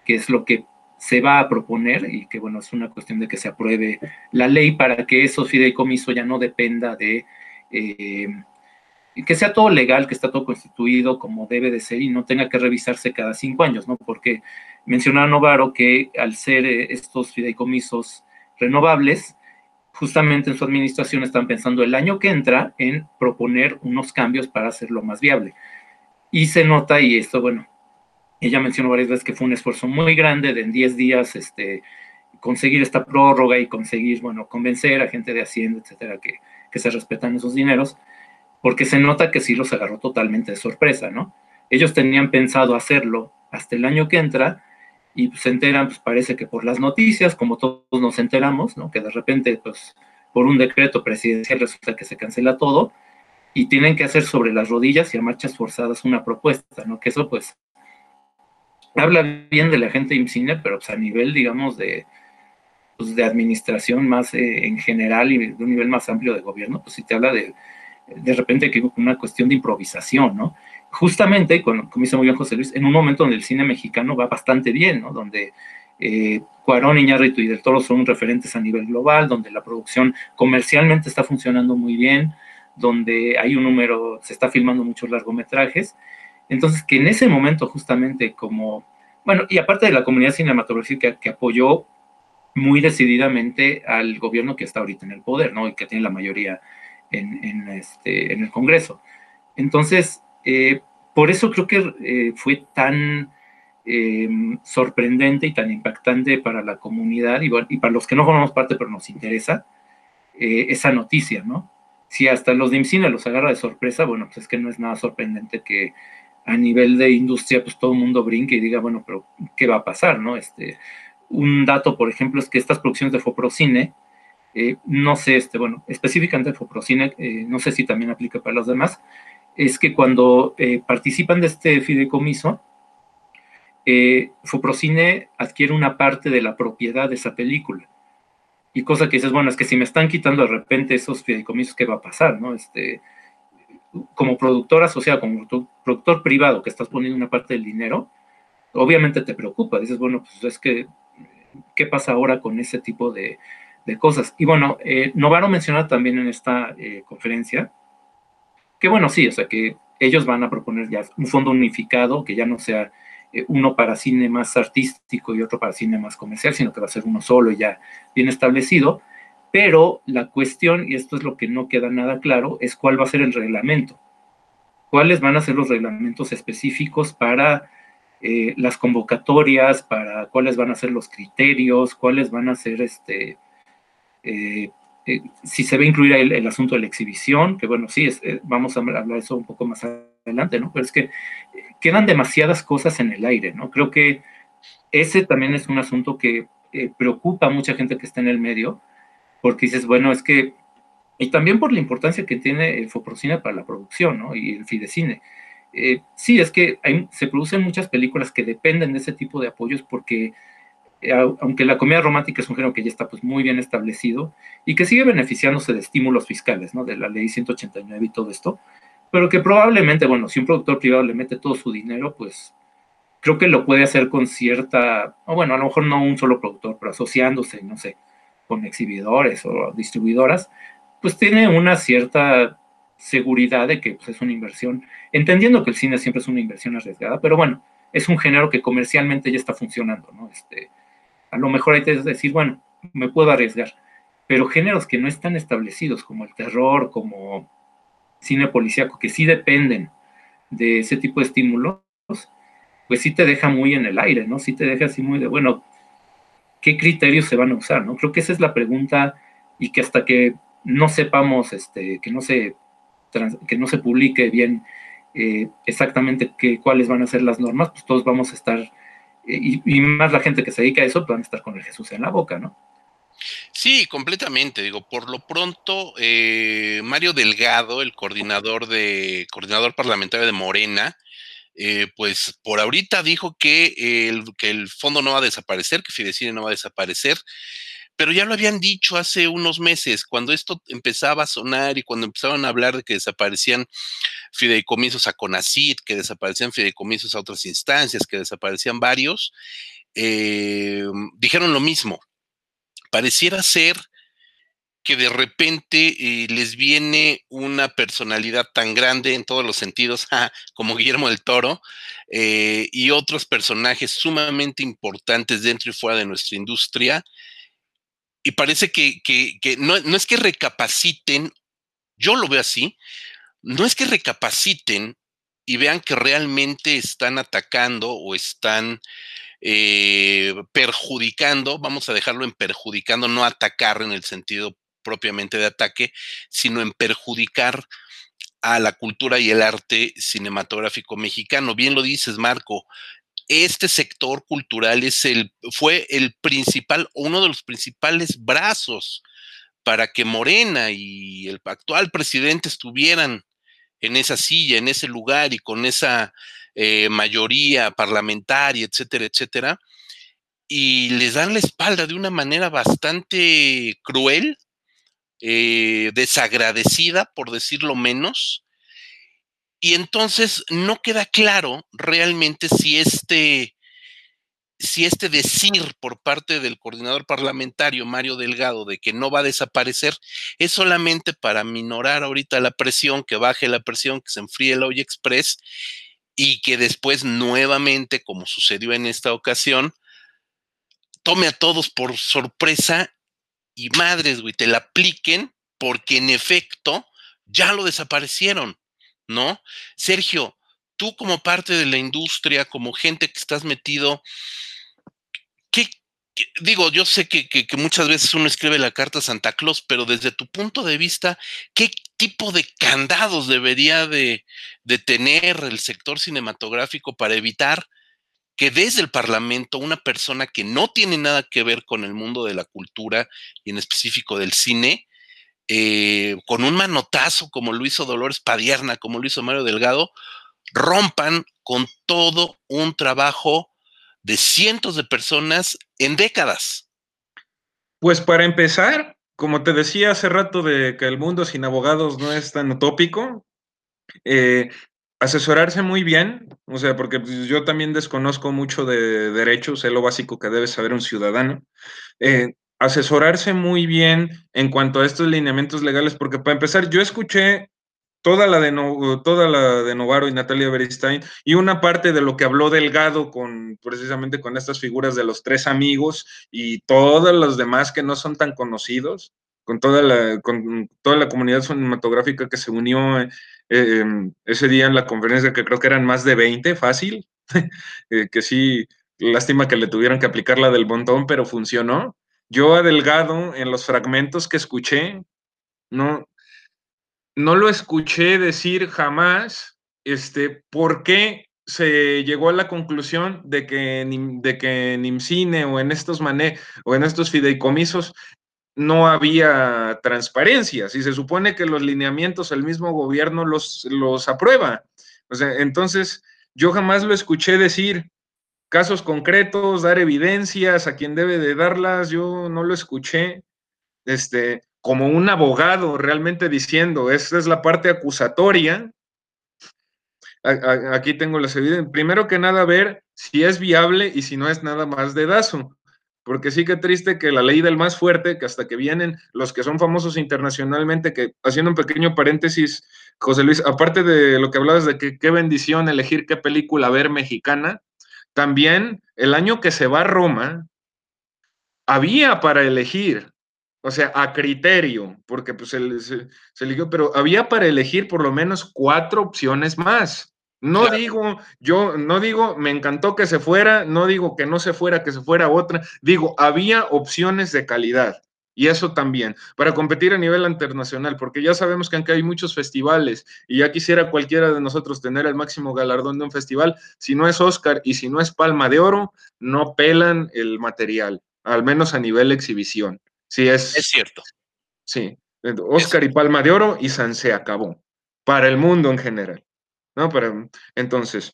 que es lo que se va a proponer y que, bueno, es una cuestión de que se apruebe la ley para que esos fideicomiso ya no dependa de... Eh, que sea todo legal, que está todo constituido como debe de ser y no tenga que revisarse cada cinco años, ¿no? Porque mencionaba Novaro que al ser eh, estos fideicomisos renovables, justamente en su administración están pensando el año que entra en proponer unos cambios para hacerlo más viable. Y se nota, y esto, bueno, ella mencionó varias veces que fue un esfuerzo muy grande de en 10 días este, conseguir esta prórroga y conseguir, bueno, convencer a gente de Hacienda, etcétera, que, que se respetan esos dineros, porque se nota que sí los agarró totalmente de sorpresa, ¿no? Ellos tenían pensado hacerlo hasta el año que entra, y se enteran, pues parece que por las noticias, como todos nos enteramos, ¿no? Que de repente, pues, por un decreto presidencial resulta que se cancela todo y tienen que hacer sobre las rodillas y a marchas forzadas una propuesta, ¿no? Que eso, pues, habla bien de la gente de IMCINE, pero pues, a nivel, digamos, de, pues, de administración más eh, en general y de un nivel más amplio de gobierno, pues si te habla de, de repente que una cuestión de improvisación, ¿no? justamente, como, dice muy bien José Luis, en un momento donde el cine mexicano va bastante bien, ¿no? Donde eh, Cuarón, Iñárritu y Del Toro son referentes a nivel global, donde la producción comercialmente está funcionando muy bien, donde hay un número, se está filmando muchos largometrajes. Entonces, que en ese momento justamente como, bueno, y aparte de la comunidad cinematográfica que, apoyó muy decididamente al gobierno que está ahorita en el poder, ¿no? Y que tiene la mayoría en, este, en el Congreso. Entonces, eh, por eso creo que eh, fue tan eh, sorprendente y tan impactante para la comunidad y, para los que no formamos parte pero nos interesa esa noticia, ¿no? Si hasta los de los agarra de sorpresa, bueno, pues es que no es nada sorprendente que a nivel de industria pues todo el mundo brinque y diga, bueno, pero ¿qué va a pasar, no? Este, un dato, por ejemplo, es que estas producciones de Foprocine, no sé, este, bueno, específicamente Foprocine, no sé si también aplica para los demás, es que cuando eh, participan de este fideicomiso, eh, Foprocine adquiere una parte de la propiedad de esa película. Y cosa que dices, bueno, es que si me están quitando de repente esos fideicomisos, ¿qué va a pasar? ¿no? Este, como productor asociado, como productor privado que estás poniendo una parte del dinero, obviamente te preocupa. Dices, bueno, pues es que, ¿qué pasa ahora con ese tipo de, cosas? Y bueno, eh, Novaro menciona también en esta eh, conferencia que bueno, sí, o sea que ellos van a proponer ya un fondo unificado, que ya no sea eh, uno para cine más artístico y otro para cine más comercial, sino que va a ser uno solo y ya bien establecido. Pero la cuestión, y esto es lo que no queda nada claro, es cuál va a ser el reglamento. ¿Cuáles van a ser los reglamentos específicos para eh, las convocatorias, para cuáles van a ser los criterios, cuáles van a ser este, eh, eh, si se a incluir el, asunto de la exhibición, que bueno, sí, eh, vamos a hablar de eso un poco más adelante, ¿no? Pero es que eh, quedan demasiadas cosas en el aire, ¿no? Creo que ese también es un asunto que preocupa a mucha gente que está en el medio, porque dices, bueno, es que, y también por la importancia que tiene el Foprocine para la producción, ¿no? Y el Fidecine. sí, es que se producen muchas películas que dependen de ese tipo de apoyos porque eh, aunque la comedia romántica es un género que ya está pues muy bien establecido y que sigue beneficiándose de estímulos fiscales, ¿no? De la ley 189 y todo esto, pero que probablemente, bueno, si un productor privado le mete todo su dinero, pues creo que lo puede hacer con cierta, o bueno, a lo mejor no un solo productor, pero asociándose, no sé, con exhibidores o distribuidoras, pues tiene una cierta seguridad de que pues, es una inversión, entendiendo que el cine siempre es una inversión arriesgada, pero bueno, es un género que comercialmente ya está funcionando, ¿no? Este, a lo mejor hay que decir, bueno, me puedo arriesgar, pero géneros que no están establecidos, como el terror, como cine policíaco, que sí dependen de ese tipo de estímulos, pues sí te deja muy en el aire, ¿no? Sí te deja así muy de, bueno, ¿qué criterios se van a usar, no? Creo que esa es la pregunta y que hasta que no sepamos, este, que no se, que no se publique bien eh, exactamente qué, cuáles van a ser las normas, pues todos vamos a estar, eh, y, más la gente que se dedica a eso, van estar con el Jesús en la boca, ¿no? Sí, completamente. Digo, por lo pronto, eh, Mario Delgado, el coordinador de coordinador parlamentario de Morena, eh, pues por ahorita dijo que el, que el fondo no va a desaparecer, que Fidecine no va a desaparecer, pero ya lo habían dicho hace unos meses, cuando esto empezaba a sonar y cuando empezaban a hablar de que desaparecían fideicomisos a CONACID, que desaparecían fideicomisos a otras instancias, que desaparecían varios, eh, dijeron lo mismo. Pareciera ser que de repente eh, les viene una personalidad tan grande en todos los sentidos, como Guillermo del Toro, eh, y otros personajes sumamente importantes dentro y fuera de nuestra industria. Y parece que, no, no es que recapaciten, yo lo veo así, no es que recapaciten y vean que realmente están atacando o están eh, perjudicando, vamos a dejarlo en perjudicando, no atacar en el sentido propiamente de ataque, sino en perjudicar a la cultura y el arte cinematográfico mexicano. Bien lo dices, Marco. Este sector cultural es el, fue el principal, uno de los principales brazos para que Morena y el actual presidente estuvieran en esa silla, en ese lugar y con esa eh, mayoría parlamentaria, etcétera, etcétera, y les dan la espalda de una manera bastante cruel, eh, desagradecida, por decirlo menos, y entonces no queda claro realmente si este, si este decir por parte del coordinador parlamentario Mario Delgado de que no va a desaparecer es solamente para minorar ahorita la presión, que baje la presión, que se enfríe el Hoy Express y que después nuevamente, como sucedió en esta ocasión, tome a todos por sorpresa y madres, güey, te la apliquen porque en efecto ya lo desaparecieron, ¿no? Sergio, tú como parte de la industria, como gente que estás metido, ¿qué, digo, yo sé que, muchas veces uno escribe la carta a Santa Claus, pero desde tu punto de vista, ¿qué tipo de candados debería de, de tener el sector cinematográfico para evitar que desde el Parlamento una persona que no tiene nada que ver con el mundo de la cultura y en específico del cine, eh, con un manotazo como lo hizo Dolores Padierna, como lo hizo Mario Delgado, rompan con todo un trabajo de cientos de personas en décadas. Pues para empezar, como te decía hace rato de que el mundo sin abogados no es tan utópico, eh, asesorarse muy bien, o sea, porque pues, yo también desconozco mucho de derechos, es lo básico que debe saber un ciudadano. Eh, asesorarse muy bien en cuanto a estos lineamientos legales, porque para empezar, yo escuché toda la de, toda la de Novaro y Natalia Beristain y una parte de lo que habló Delgado con precisamente con estas figuras de los tres amigos y todos los demás que no son tan conocidos, con toda la, con toda la comunidad cinematográfica que se unió eh, em, ese día en la conferencia, que creo que eran más de 20, fácil, eh, que sí, lástima que le tuvieron que aplicar la del montón, pero funcionó. Yo a Delgado, en los fragmentos que escuché, no, no lo escuché decir jamás, este, por qué se llegó a la conclusión de que, de que en IMCINE o en estos mane o en estos fideicomisos no había transparencia. Si se supone que los lineamientos el mismo gobierno los, los aprueba. O sea, entonces yo jamás lo escuché decir casos concretos, dar evidencias a quien debe de darlas, yo no lo escuché. Este, como un abogado realmente diciendo, esta es la parte acusatoria. aquí tengo las evidencias. Primero que nada, ver si es viable y si no es nada más de dedazo. Porque sí que triste que la ley del más fuerte, que hasta que vienen los que son famosos internacionalmente, que haciendo un pequeño paréntesis, José Luis, aparte de lo que hablabas de que qué bendición elegir qué película ver mexicana, también el año que se va a Roma, había para elegir, o sea, a criterio, porque pues se, se, eligió, pero había para elegir por lo menos cuatro opciones más. No digo, yo no digo, me encantó que se fuera, no digo que no se fuera, que se fuera otra, digo, había opciones de calidad. Y eso también, para competir a nivel internacional, porque ya sabemos que aunque hay muchos festivales y ya quisiera cualquiera de nosotros tener el máximo galardón de un festival, si no es Oscar y si no es Palma de Oro, no pelan el material al menos a nivel exhibición. Sí, es, es cierto. Sí, Oscar y Palma de Oro y San se acabó, para el mundo en general. ¿no? Para, entonces,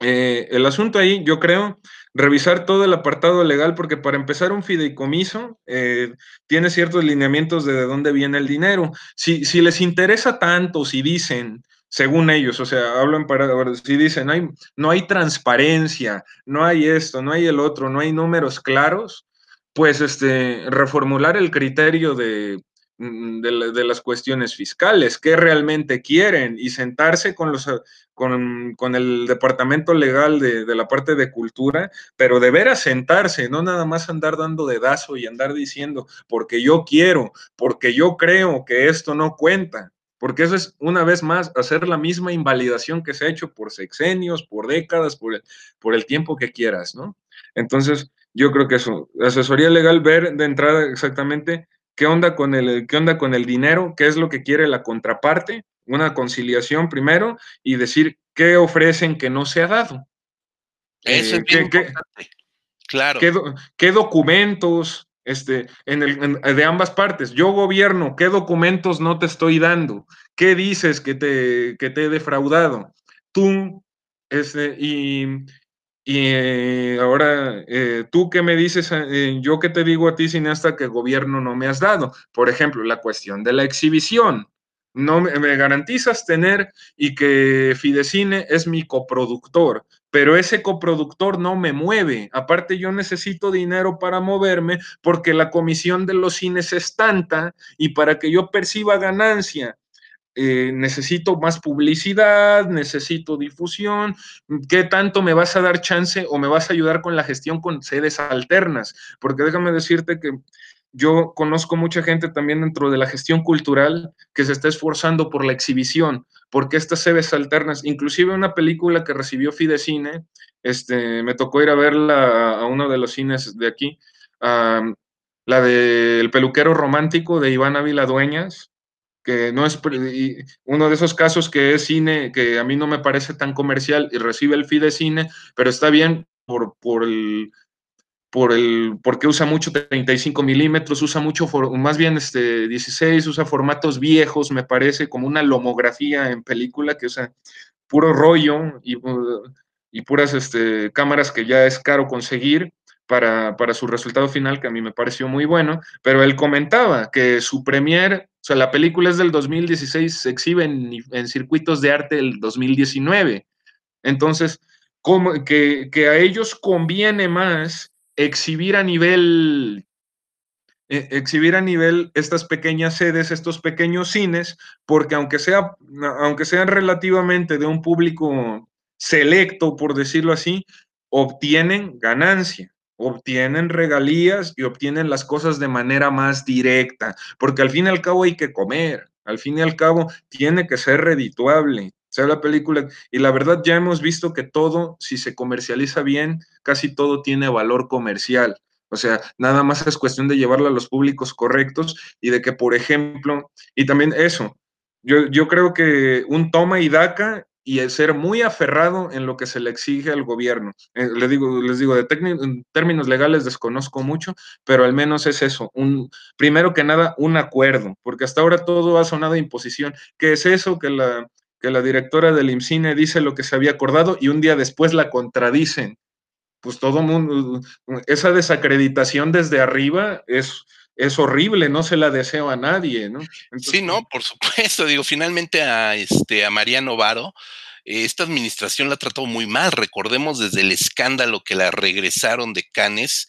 eh, el asunto ahí, yo creo, revisar todo el apartado legal, porque para empezar un fideicomiso eh, tiene ciertos lineamientos de, de dónde viene el dinero. Si, si les interesa tanto, si dicen, según ellos, o sea, hablan para, si dicen, hay, no hay transparencia, no hay esto, no hay el otro, no hay números claros, pues este, reformular el criterio de, mm, de, las cuestiones fiscales, qué realmente quieren y sentarse con, los, con, con el departamento legal de, de, la parte de cultura, pero de veras sentarse, no nada más andar dando dedazo y andar diciendo, porque yo quiero, porque yo creo que esto no cuenta. Porque eso es, una vez más, hacer la misma invalidación que se ha hecho por sexenios, por décadas, por por el tiempo que quieras, ¿no? Entonces, yo creo que eso, asesoría legal, ver de entrada exactamente qué onda con el, qué onda con el dinero, qué es lo que quiere la contraparte, una conciliación primero y decir qué ofrecen que no se ha dado. Eso es eh, qué, claro. Qué, documentos este, en el, de ambas partes? Yo gobierno, ¿qué documentos no te estoy dando? ¿Qué dices que te, que te he defraudado? Tú, este, y, y ahora, eh, tú qué me dices, eh, yo qué te digo a ti, cineasta, que gobierno no me has dado. Por ejemplo, la cuestión de la exhibición. No me, me garantizas tener y que Fidecine es mi coproductor, pero ese coproductor no me mueve. Aparte, yo necesito dinero para moverme porque la comisión de los cines es tanta y para que yo perciba ganancia eh, necesito más publicidad, necesito difusión, ¿qué tanto me vas a dar chance o me vas a ayudar con la gestión con sedes alternas? Porque déjame decirte que yo conozco mucha gente también dentro de la gestión cultural que se está esforzando por la exhibición, porque estas sedes alternas, inclusive una película que recibió Fidecine, este, me tocó ir a verla a uno de los cines de aquí, la de El peluquero romántico de Iván Ávila Dueñas, que no es uno de esos casos que es cine que a mí no me parece tan comercial y recibe el de cine, pero está bien por, por el por el porque usa mucho 35 milímetros, usa mucho, más bien este 16, usa formatos viejos, me parece, como una lomografía en película que usa puro rollo y, y puras este, cámaras que ya es caro conseguir para, para, su resultado final, que a mí me pareció muy bueno, pero él comentaba que su premier, o sea, la película es del 2016, se exhibe en, circuitos de arte del 2019. Entonces, como que, que, a ellos conviene más exhibir a nivel e, exhibir a nivel estas pequeñas sedes, estos pequeños cines, porque aunque, sea, aunque sean relativamente de un público selecto, por decirlo así, obtienen ganancia obtienen regalías y obtienen las cosas de manera más directa, porque al fin y al cabo hay que comer, al fin y al cabo tiene que ser redituable. sea la película, y la verdad ya hemos visto que todo, si se comercializa bien, casi todo tiene valor comercial. O sea, nada más es cuestión de llevarlo a los públicos correctos y de que, por ejemplo, y también eso, yo, yo creo que un toma y daca y el ser muy aferrado en lo que se le exige al gobierno. Eh, les digo, les digo de términos legales desconozco mucho, pero al menos es eso, un, primero que nada, un acuerdo, porque hasta ahora todo ha sonado imposición. ¿Qué es eso? Que la, que la directora del IMCINE dice lo que se había acordado y un día después la contradicen. Pues todo mundo, esa desacreditación desde arriba es, es horrible, no se la deseo a nadie, ¿no? sí, no, por supuesto, digo, finalmente a este a Mariano Varo, esta administración la tratado muy mal. Recordemos desde el escándalo que la regresaron de Canes,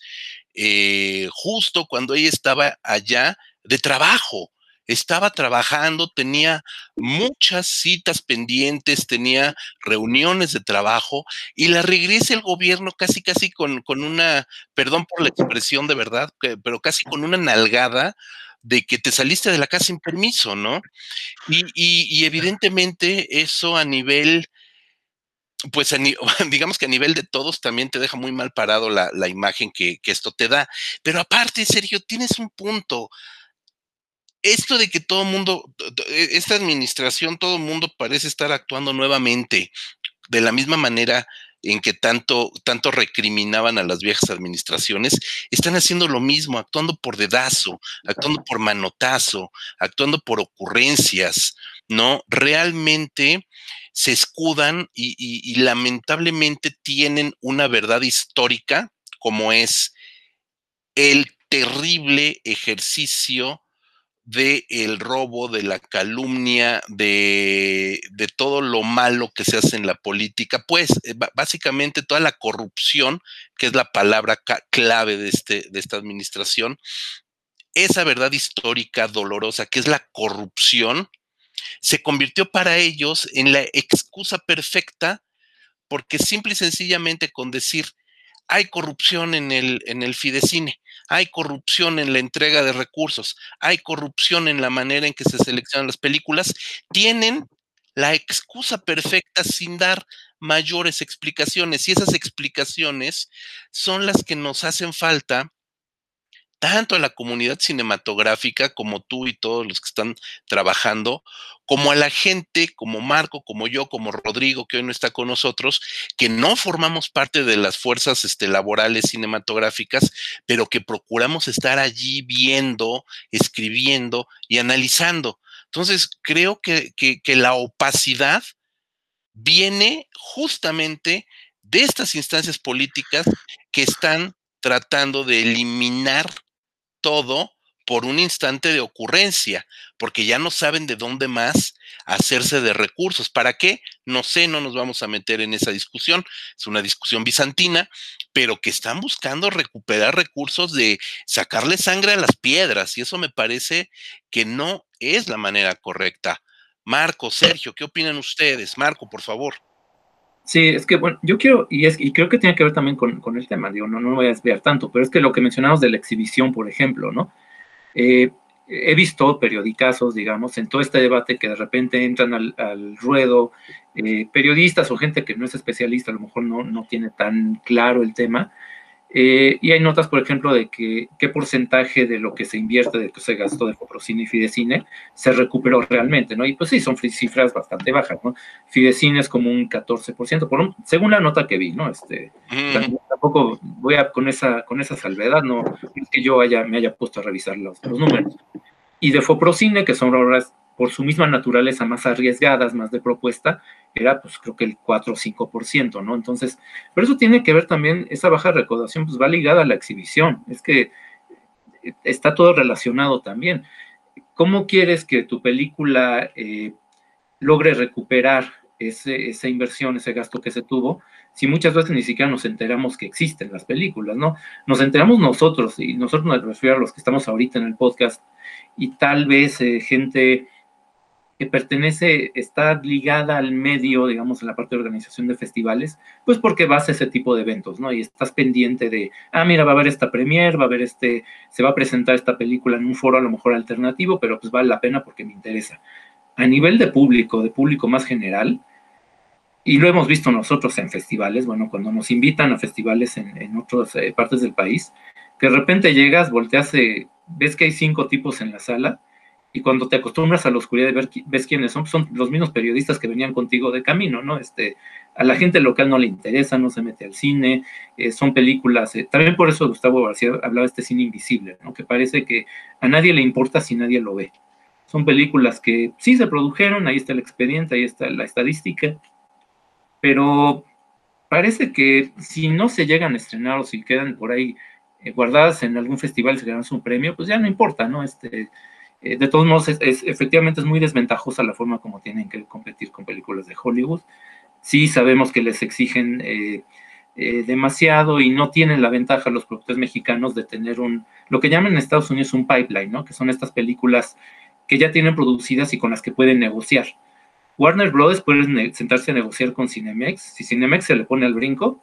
eh, justo cuando ella estaba allá de trabajo estaba trabajando, tenía muchas citas pendientes, tenía reuniones de trabajo y la regresa el gobierno casi, casi con, con una, perdón por la expresión de verdad, pero casi con una nalgada de que te saliste de la casa sin permiso, ¿no? Y, y, evidentemente eso a nivel, pues digamos que a nivel de todos también te deja muy mal parado la, la imagen que, que esto te da. Pero aparte, Sergio, tienes un punto esto de que todo el mundo, e, esta administración, todo el mundo parece estar actuando nuevamente de la misma manera en que tanto, tanto recriminaban a las viejas administraciones, están haciendo lo mismo, actuando por dedazo, actuando por manotazo, actuando por ocurrencias, ¿no? Realmente se escudan y lamentablemente tienen una verdad histórica como es el terrible ejercicio de el robo, de la calumnia, de, de, todo lo malo que se hace en la política, pues eh, básicamente toda la corrupción, que es la palabra clave de, este, de esta administración, esa verdad histórica dolorosa, que es la corrupción, se convirtió para ellos en la excusa perfecta, porque simple y sencillamente con decir, hay corrupción en el, en el Fidecine, hay corrupción en la entrega de recursos, hay corrupción en la manera en que se seleccionan las películas, tienen la excusa perfecta sin dar mayores explicaciones. Y esas explicaciones son las que nos hacen falta tanto a la comunidad cinematográfica como tú y todos los que están trabajando, como a la gente como Marco, como yo, como Rodrigo, que hoy no está con nosotros, que no formamos parte de las fuerzas este, laborales cinematográficas, pero que procuramos estar allí viendo, escribiendo y analizando. Entonces, creo que, que la opacidad viene justamente de estas instancias políticas que están tratando de eliminar todo por un instante de ocurrencia, porque ya no saben de dónde más hacerse de recursos. ¿Para qué? No sé, no nos vamos a meter en esa discusión. Es una discusión bizantina, pero que están buscando recuperar recursos de sacarle sangre a las piedras, y eso me parece que no es la manera correcta. Marco, Sergio, ¿qué opinan ustedes? Marco, por favor. Sí, es que bueno, yo quiero, y, es, y creo que tiene que ver también con, con el tema, digo, no, no me voy a desviar tanto, pero es que lo que mencionamos de la exhibición, por ejemplo, ¿no? Eh, he visto periodicazos, digamos, en todo este debate que de repente entran al, al ruedo eh, periodistas o gente que no es especialista, a lo mejor no, no tiene tan claro el tema, eh, y hay notas, por ejemplo, de que qué porcentaje de lo que se invierte, de que se gastó de Foprocine y Fidecine, se recuperó realmente, ¿no? Y pues sí, son cifras bastante bajas, ¿no? Fidecine es como un 14%, por según la nota que vi, ¿no? Este, Tampoco voy a con esa, con esa salvedad, no es que yo haya, me haya puesto a revisar los, los números. Y de Foprocine, que son obras por su misma naturaleza más arriesgadas, más de propuesta, era pues creo que el 4 o 5%, ¿no? Entonces, pero eso tiene que ver también, esa baja recaudación pues va ligada a la exhibición, es que está todo relacionado también. ¿Cómo quieres que tu película eh, logre recuperar ese, esa inversión, ese gasto que se tuvo, si muchas veces ni siquiera nos enteramos que existen las películas, ¿no? Nos enteramos nosotros, y nosotros nos refiero a los que estamos ahorita en el podcast, y tal vez eh, gente que pertenece, está ligada al medio, digamos, en la parte de organización de festivales, pues porque vas a ese tipo de eventos, ¿no? Y estás pendiente de, ah, mira, va a haber esta premier, va a haber este, se va a presentar esta película en un foro a lo mejor alternativo, pero pues vale la pena porque me interesa. A nivel de público, de público más general, y lo hemos visto nosotros en festivales, bueno, cuando nos invitan a festivales en, en otras eh, partes del país, que de repente llegas, volteas, eh, ves que hay cinco tipos en la sala, y cuando te acostumbras a la oscuridad de ver ves quiénes son, son los mismos periodistas que venían contigo de camino, ¿no? Este, a la gente local no le interesa, no se mete al cine, eh, son películas, eh, también por eso Gustavo García hablaba de este cine invisible, ¿no? Que parece que a nadie le importa si nadie lo ve. Son películas que sí se produjeron, ahí está el expediente, ahí está la estadística, pero parece que si no se llegan a estrenar o si quedan por ahí eh, guardadas en algún festival y se ganan un premio, pues ya no importa, ¿no? Este, eh, de todos modos, es, efectivamente es muy desventajosa la forma como tienen que competir con películas de Hollywood. sí sabemos que les exigen eh, eh, demasiado y no tienen la ventaja los productores mexicanos de tener un, lo que llaman en Estados Unidos un pipeline, ¿no? Que son estas películas que ya tienen producidas y con las que pueden negociar. Warner Bros. puede sentarse a negociar con Cinemex. Si Cinemex se le pone al brinco,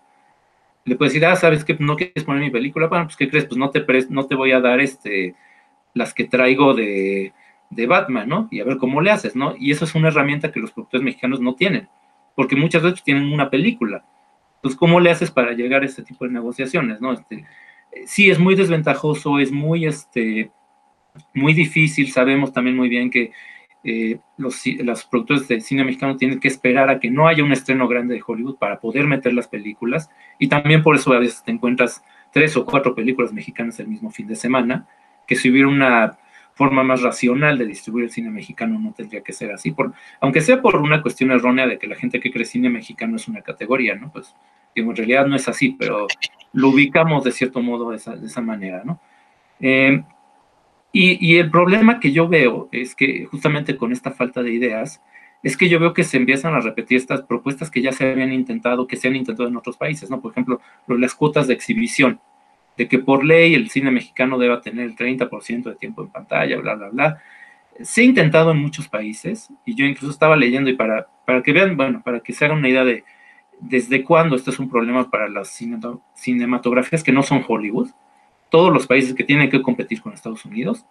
le puede decir, ah, ¿sabes que No quieres poner mi película. Bueno, pues, ¿qué crees? Pues no te, no te voy a dar este, las que traigo de, de Batman, ¿no? Y a ver cómo le haces, ¿no? Y eso es una herramienta que los productores mexicanos no tienen, porque muchas veces tienen una película. Entonces, ¿cómo le haces para llegar a este tipo de negociaciones, ¿no? Este, sí, es muy desventajoso, es muy, este, muy difícil, sabemos también muy bien que eh, los, los, productores de cine mexicano tienen que esperar a que no haya un estreno grande de Hollywood para poder meter las películas y también por eso a veces te encuentras tres o cuatro películas mexicanas el mismo fin de semana, que si hubiera una forma más racional de distribuir el cine mexicano no tendría que ser así, por, aunque sea por una cuestión errónea de que la gente que cree cine mexicano es una categoría, ¿no? Pues en realidad no es así, pero lo ubicamos de cierto modo de esa, de esa manera, ¿no? Eh, y, el problema que yo veo es que justamente con esta falta de ideas, es que yo veo que se empiezan a repetir estas propuestas que ya se habían intentado, que se han intentado en otros países, ¿no? Por ejemplo, las cuotas de exhibición, de que por ley el cine mexicano deba tener el 30% de tiempo en pantalla, bla, bla, bla. Se ha intentado en muchos países, y yo incluso estaba leyendo, y para, para que vean, bueno, para que se hagan una idea de desde cuándo esto es un problema para las cinematografías que no son Hollywood, todos los países que tienen que competir con Estados Unidos.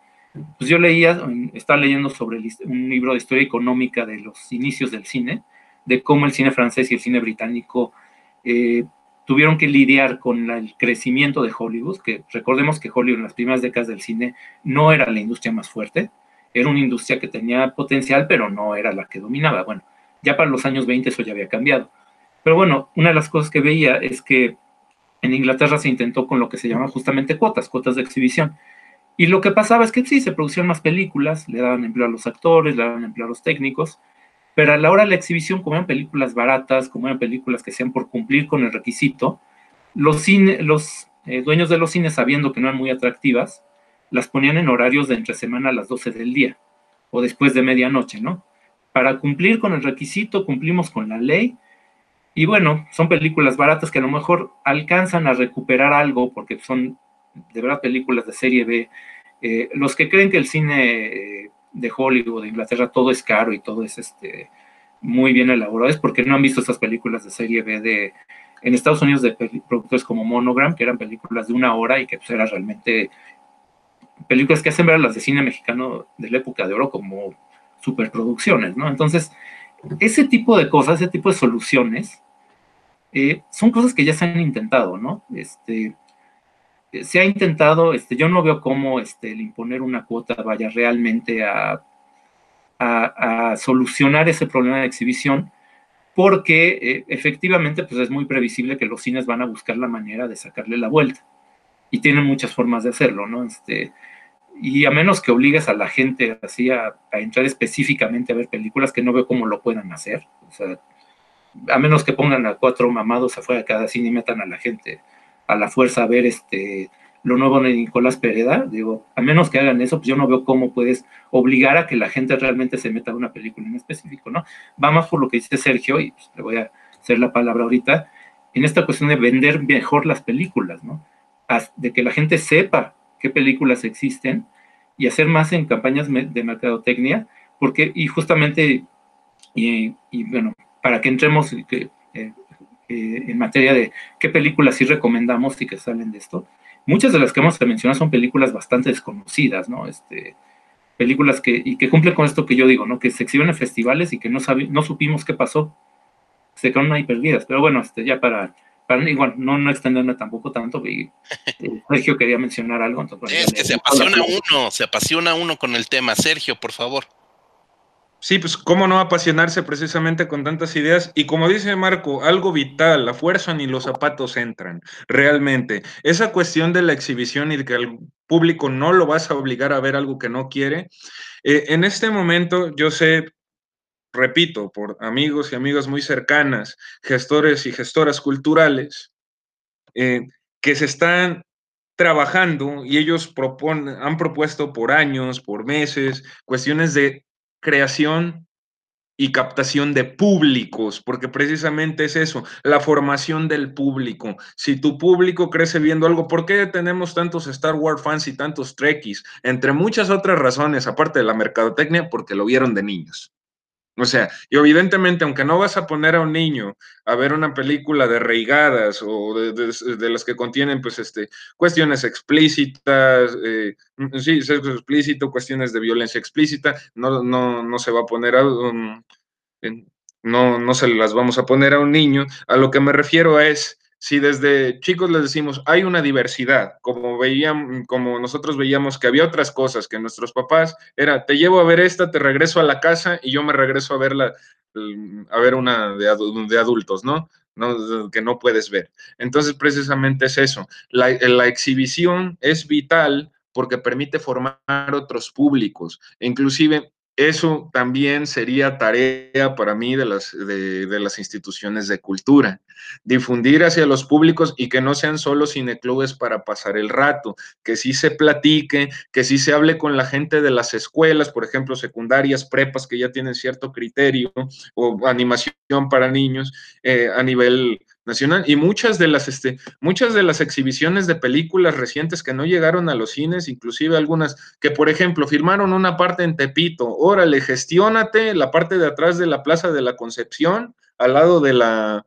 Pues yo leía, estaba leyendo sobre un libro de historia económica de los inicios del cine, de cómo el cine francés y el cine británico eh, tuvieron que lidiar con el crecimiento de Hollywood, que recordemos que Hollywood en las primeras décadas del cine no era la industria más fuerte, era una industria que tenía potencial, pero no era la que dominaba. Bueno, ya para los años 20 eso ya había cambiado. Pero bueno, una de las cosas que veía es que en Inglaterra se intentó con lo que se llama justamente cuotas, cuotas de exhibición. Y lo que pasaba es que sí, se producían más películas, le daban empleo a los actores, le daban empleo a los técnicos, pero a la hora de la exhibición, como eran películas baratas, como eran películas que sean por cumplir con el requisito, los, eh, dueños de los cines, sabiendo que no eran muy atractivas, las ponían en horarios de entre semana a las 12 del día o después de medianoche, ¿no? Para cumplir con el requisito, cumplimos con la ley y bueno, son películas baratas que a lo mejor alcanzan a recuperar algo porque son de verdad películas de serie B. Eh, los que creen que el cine eh, de Hollywood, de Inglaterra, todo es caro y todo es este, muy bien elaborado, es porque no han visto estas películas de serie B de, en Estados Unidos de productores como Monogram, que eran películas de una hora y que pues eran realmente películas que hacen ver a las de cine mexicano de la época de oro como superproducciones, ¿no? Entonces, ese tipo de cosas, ese tipo de soluciones, eh, son cosas que ya se han intentado, ¿no? Este, se ha intentado, este, yo no veo cómo este, el imponer una cuota vaya realmente a, solucionar ese problema de exhibición, porque eh, efectivamente pues es muy previsible que los cines van a buscar la manera de sacarle la vuelta. Y tienen muchas formas de hacerlo, ¿no? Este, y a menos que obligues a la gente así a, a, entrar específicamente a ver películas que no veo cómo lo puedan hacer. O sea, a menos que pongan a cuatro mamados afuera de cada cine y metan a la gente a la fuerza ver este lo nuevo de Nicolás Pereda, digo, a menos que hagan eso, pues yo no veo cómo puedes obligar a que la gente realmente se meta a una película en específico, ¿no? Vamos por lo que dice Sergio, y pues, le voy a hacer la palabra ahorita, en esta cuestión de vender mejor las películas, ¿no? De que la gente sepa qué películas existen y hacer más en campañas de mercadotecnia, porque, y justamente, y, bueno, para que entremos eh, eh, en materia de qué películas sí recomendamos y que salen de esto. Muchas de las que hemos mencionado son películas bastante desconocidas, ¿no? Este, películas que, y que cumplen con esto que yo digo, ¿no? Que se exhiben en festivales y que no, no supimos qué pasó. Se quedaron ahí perdidas. Pero bueno, este, ya para, para igual, no, no extenderme tampoco tanto, y, eh, Sergio quería mencionar algo. es que se apasiona uno, se apasiona uno con el tema. Sergio, por favor. Sí, pues cómo no apasionarse precisamente con tantas ideas. Y como dice Marco, algo vital, la fuerza ni los zapatos entran, realmente. Esa cuestión de la exhibición y de que al público no lo vas a obligar a ver algo que no quiere. Eh, en este momento yo sé, repito, por amigos y amigas muy cercanas, gestores y gestoras culturales, eh, que se están trabajando y ellos proponen, han propuesto por años, por meses, cuestiones de creación y captación de públicos, porque precisamente es eso, la formación del público. Si tu público crece viendo algo, ¿por qué tenemos tantos Star Wars fans y tantos Trekkies? Entre muchas otras razones, aparte de la mercadotecnia, porque lo vieron de niños. O sea, y evidentemente, aunque no vas a poner a un niño a ver una película de reigadas o de, las que contienen, pues, este, cuestiones explícitas, eh, sí, sexo explícito, cuestiones de violencia explícita, no, no, no se va a poner a, no, no se las vamos a poner a un niño. A lo que me refiero es, si desde chicos les decimos hay una diversidad, como veían, como nosotros veíamos que había otras cosas que nuestros papás era te llevo a ver esta, te regreso a la casa y yo me regreso a verla a ver una de, adultos, ¿no? ¿no? que no puedes ver. Entonces, precisamente es eso. La exhibición es vital porque permite formar otros públicos. Inclusive eso también sería tarea para mí de las, de, las instituciones de cultura, difundir hacia los públicos y que no sean solo cineclubes para pasar el rato, que sí se platique, que sí se hable con la gente de las escuelas, por ejemplo, secundarias, prepas que ya tienen cierto criterio o animación para niños eh, a nivel nacional y muchas de las este, muchas de las exhibiciones de películas recientes que no llegaron a los cines, inclusive algunas que por ejemplo firmaron una parte en Tepito, órale, gestiónate la parte de atrás de la Plaza de la Concepción, al lado de la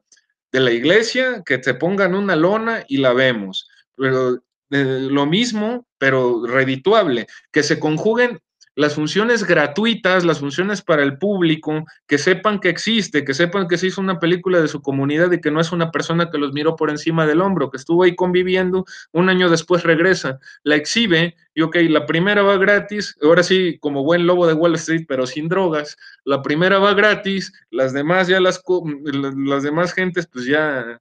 de la iglesia, que te pongan una lona y la vemos. Pero eh, lo mismo, pero redituable, que se conjuguen las funciones gratuitas, las funciones para el público, que sepan que existe, que sepan que se hizo una película de su comunidad y que no es una persona que los miró por encima del hombro, que estuvo ahí conviviendo, un año después regresa, la exhibe y ok, la primera va gratis, ahora sí, como buen lobo de Wall Street, pero sin drogas, la primera va gratis, las demás ya las, las demás gentes pues ya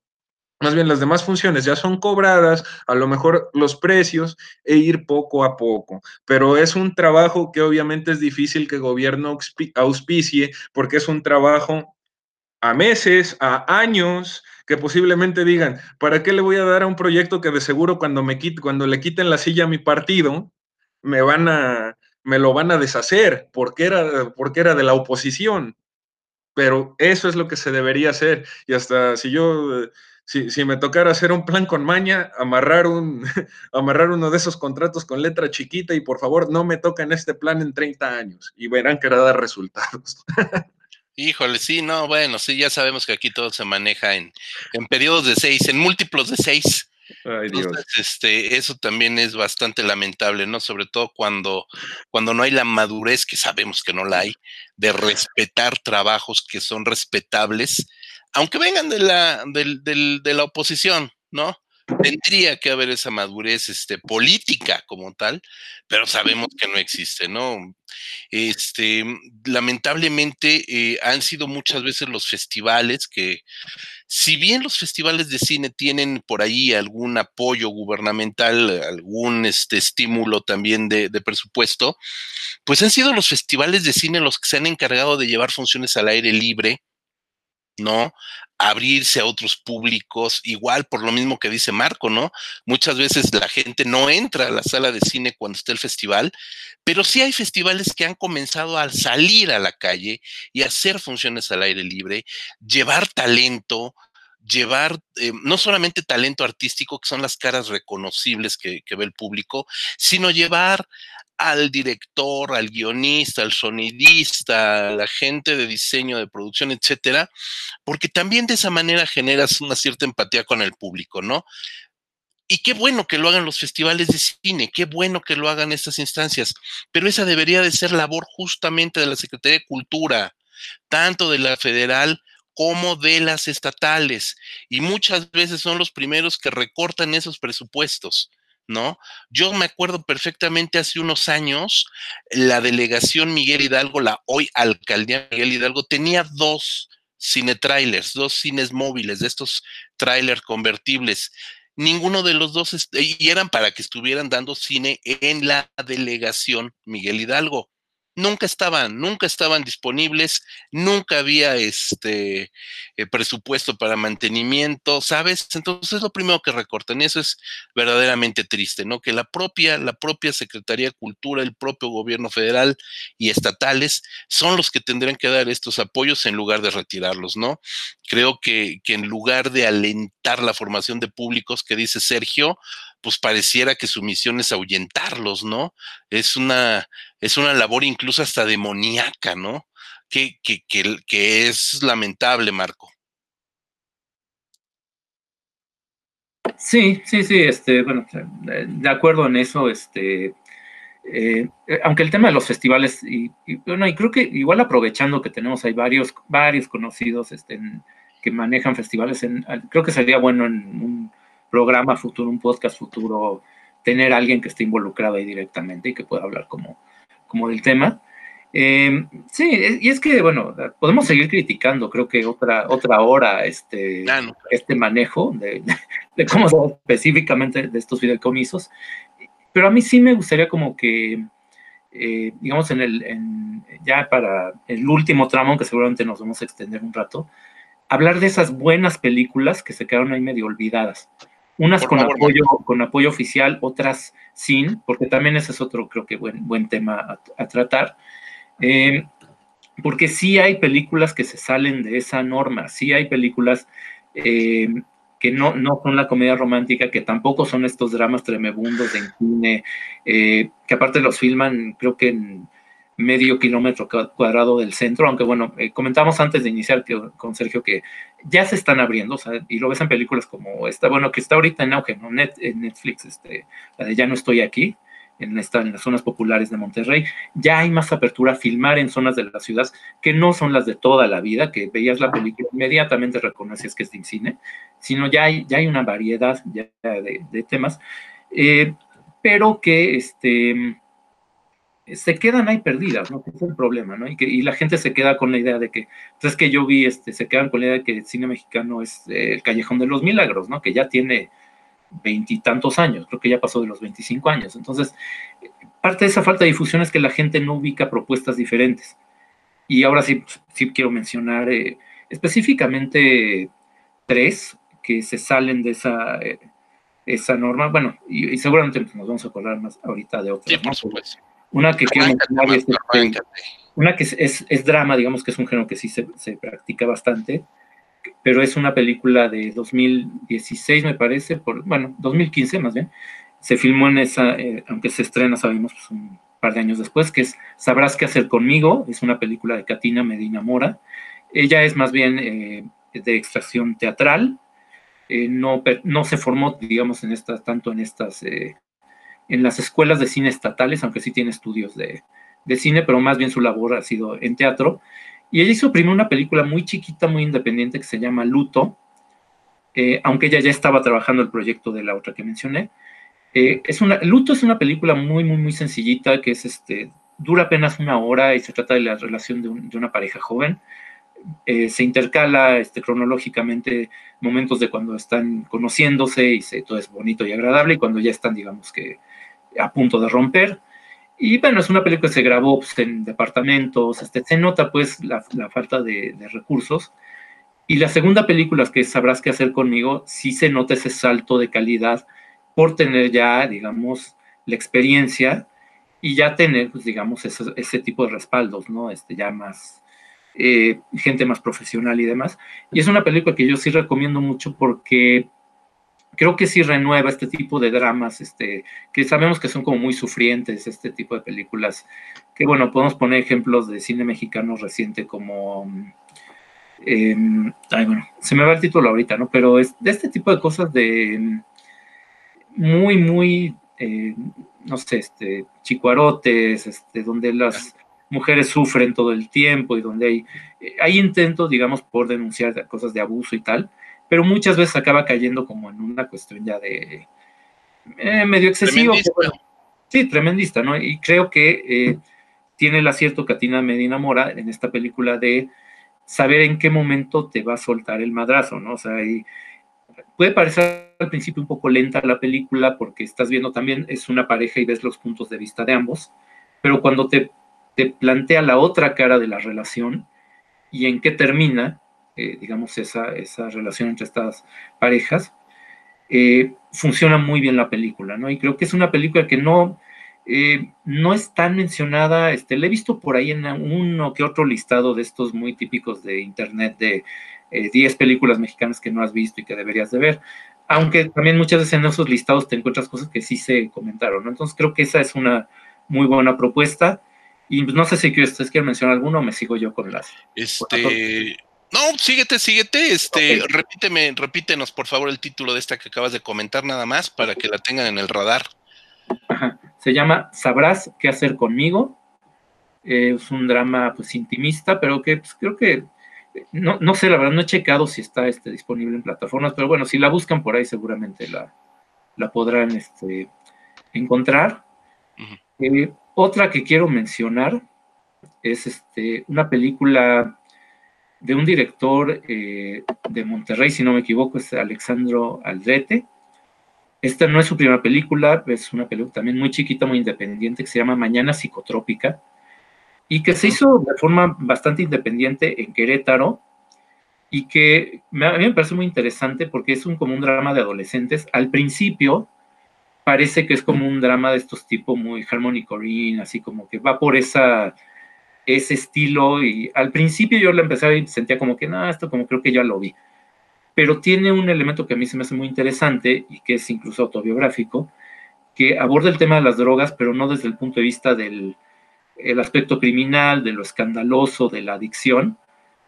más bien las demás funciones ya son cobradas, a lo mejor los precios e ir poco a poco. Pero es un trabajo que obviamente es difícil que el gobierno auspicie porque es un trabajo a meses, a años, que posiblemente digan, ¿para qué le voy a dar a un proyecto que de seguro cuando me quite, cuando le quiten la silla a mi partido, me van a me lo van a deshacer porque era porque era de la oposición? Pero eso es lo que se debería hacer y hasta si yo si, me tocara hacer un plan con maña, amarrar, un, amarrar uno de esos contratos con letra chiquita y por favor no me toquen este plan en 30 años y verán que hará dar resultados. Híjole, sí, no, bueno, sí, ya sabemos que aquí todo se maneja en, en periodos de seis, en múltiplos de seis. Ay, Dios. este, eso también es bastante lamentable, ¿no? Sobre todo cuando, cuando no hay la madurez, que sabemos que no la hay, de respetar trabajos que son respetables aunque vengan de la, de la oposición, ¿no? Tendría que haber esa madurez este, política como tal, pero sabemos que no existe, ¿no? Este, lamentablemente eh, han sido muchas veces los festivales que, si bien los festivales de cine tienen por ahí algún apoyo gubernamental, algún este, estímulo también de, de presupuesto, pues han sido los festivales de cine los que se han encargado de llevar funciones al aire libre, ¿no? Abrirse a otros públicos, igual por lo mismo que dice Marco, ¿no? Muchas veces la gente no entra a la sala de cine cuando está el festival, pero sí hay festivales que han comenzado a salir a la calle y hacer funciones al aire libre, llevar talento, llevar eh, no solamente talento artístico, que son las caras reconocibles que, que, ve el público, sino llevar al director, al guionista, al sonidista, a la gente de diseño, de producción, etcétera, porque también de esa manera generas una cierta empatía con el público, ¿no? Y qué bueno que lo hagan los festivales de cine, qué bueno que lo hagan estas instancias, pero esa debería de ser labor justamente de la Secretaría de Cultura, tanto de la federal como de las estatales, y muchas veces son los primeros que recortan esos presupuestos. ¿No? Yo me acuerdo perfectamente hace unos años, la delegación Miguel Hidalgo, la hoy alcaldía Miguel Hidalgo, tenía dos cine trailers, dos cines móviles, de estos trailers convertibles. Ninguno de los dos, y eran para que estuvieran dando cine en la delegación Miguel Hidalgo. Nunca estaban, nunca estaban disponibles, nunca había este eh, presupuesto para mantenimiento, ¿sabes? Entonces es lo primero que recortan y eso es verdaderamente triste, ¿no? Que la propia, la propia Secretaría de Cultura, el propio gobierno federal y estatales son los que tendrían que dar estos apoyos en lugar de retirarlos, ¿no? Creo que, que en lugar de alentar la formación de públicos que dice Sergio, pues pareciera que su misión es ahuyentarlos, ¿no? Es una, es una labor incluso hasta demoníaca, ¿no? Que, que, que, que es lamentable, Marco. Sí, sí, sí, este, bueno, de acuerdo en eso, este, eh, aunque el tema de los festivales, y, bueno, y creo que igual aprovechando que tenemos hay varios, varios conocidos este, que manejan festivales, creo que sería bueno en un programa futuro, un podcast futuro, tener a alguien que esté involucrado ahí directamente y que pueda hablar como, como del tema. Eh, sí, y es que, bueno, podemos seguir criticando, creo que otra, otra hora este, este manejo de, de cómo específicamente de estos videocomisos, pero a mí sí me gustaría como que, eh, digamos, en el, en, ya para el último tramo, que seguramente nos vamos a extender un rato, hablar de esas buenas películas que se quedaron ahí medio olvidadas. Unas con, apoyo, con apoyo oficial, otras sin, porque también ese es otro, creo que, buen, buen tema a, tratar. Eh, porque sí hay películas que se salen de esa norma, sí hay películas eh, que no, no son la comedia romántica, que tampoco son estos dramas tremebundos de cine, eh, que aparte los filman, creo que en medio kilómetro cuadrado del centro, aunque bueno, eh, comentamos antes de iniciar con Sergio que ya se están abriendo, o sea, y lo ves en películas como esta, bueno, que está ahorita en auge, en Netflix, este, la de Ya no estoy aquí, en, esta, en las zonas populares de Monterrey, ya hay más apertura a filmar en zonas de la ciudad que no son las de toda la vida, que veías la película, inmediatamente reconoces que es de cine, sino ya hay, ya hay una variedad de, temas, eh, pero que este, se quedan ahí perdidas, ¿no? es el problema, ¿no? Y, que, y la gente se queda con la idea de que, entonces que yo vi, este, se quedan con la idea de que el cine mexicano es eh, el Callejón de los Milagros, ¿no? Que ya tiene veintitantos años, creo que ya pasó de los 25 años. Entonces, parte de esa falta de difusión es que la gente no ubica propuestas diferentes. Y ahora sí, sí quiero mencionar eh, específicamente tres que se salen de esa, eh, esa norma. Bueno, y, seguramente nos vamos a acordar más ahorita de otras. Una que quiero mencionar es, este, una que es, es, drama, digamos que es un género que sí se, se practica bastante, pero es una película de 2016, me parece, por, bueno, 2015 más bien. Se filmó en esa, eh, aunque se estrena, sabemos, pues, un par de años después, que es Sabrás qué hacer conmigo, es una película de Katina Medina Mora. Ella es más bien eh, de extracción teatral, eh, no, no se formó, digamos, en estas, tanto en estas, en las escuelas de cine estatales, aunque sí tiene estudios de, de cine, pero más bien su labor ha sido en teatro y ella hizo primero una película muy chiquita, muy independiente, que se llama Luto, eh, aunque ella ya estaba trabajando el proyecto de la otra que mencioné. Eh, es una, Luto es una película muy, muy, muy sencillita, que es este, dura apenas una hora y se trata de la relación de, una pareja joven. Eh, se intercala este, cronológicamente momentos de cuando están conociéndose y todo es bonito y agradable y cuando ya están, digamos que, a punto de romper. Y bueno, es una película que se grabó pues, en departamentos, este, se nota pues la, falta de, recursos. Y la segunda película que sabrás qué hacer conmigo, sí se nota ese salto de calidad por tener ya, digamos, la experiencia y ya tener, pues, digamos, ese, ese tipo de respaldos, ¿no? Este, ya más, eh, gente más profesional y demás. Y es una película que yo sí recomiendo mucho porque creo que sí renueva este tipo de dramas, este, que sabemos que son como muy sufrientes, este tipo de películas, que bueno, podemos poner ejemplos de cine mexicano reciente como, em, ay, bueno, se me va el título ahorita, ¿no? Pero es de este tipo de cosas de muy, muy, eh, no sé, este, chicuarotes, este, donde las mujeres sufren todo el tiempo y donde hay, hay intentos, digamos, por denunciar cosas de abuso y tal, pero muchas veces acaba cayendo como en una cuestión ya de eh, medio excesivo. sí, tremendista, ¿no? Y creo que eh, tiene el acierto Katina Medina Mora en esta película de saber en qué momento te va a soltar el madrazo, ¿no? O sea, y puede parecer al principio un poco lenta la película porque estás viendo también es una pareja y ves los puntos de vista de ambos, pero cuando te, te plantea la otra cara de la relación y en qué termina, eh, digamos, esa, esa relación entre estas parejas. Eh, funciona muy bien la película, ¿no? Y creo que es una película que no, eh, no es tan mencionada, este, la he visto por ahí en uno que otro listado de estos muy típicos de internet de 10 películas mexicanas que no has visto y que deberías de ver, aunque también muchas veces en esos listados te encuentras cosas que sí se comentaron, ¿no? Entonces creo que esa es una muy buena propuesta. Y no sé si ustedes quieren mencionar alguno o me sigo yo con las. Este. No, síguete, síguete. Este, repíteme, repítenos, por favor, el título de esta que acabas de comentar, nada más, para que la tengan en el radar. Se llama Sabrás qué hacer conmigo. es un drama pues intimista, pero que pues, creo que no, no, sé, la verdad, no he checado si está este, disponible en plataformas, pero bueno, si la buscan por ahí seguramente la, la podrán este, encontrar. Eh, otra que quiero mencionar es este, una película de un director eh, de Monterrey, si no me equivoco, es Alexandro Aldrete. Esta no es su primera película, es una película también muy chiquita, muy independiente, que se llama Mañana Psicotrópica, y que se hizo de forma bastante independiente en Querétaro, y que a mí me parece muy interesante porque es un, como un drama de adolescentes. Al principio, parece que es como un drama de estos tipos muy Harmony así como que va por esa, ese estilo y al principio yo la empecé y sentía como que, no, esto como creo que ya lo vi. Pero tiene un elemento que a mí se me hace muy interesante y que es incluso autobiográfico, que aborda el tema de las drogas, pero no desde el punto de vista del el aspecto criminal, de lo escandaloso, de la adicción,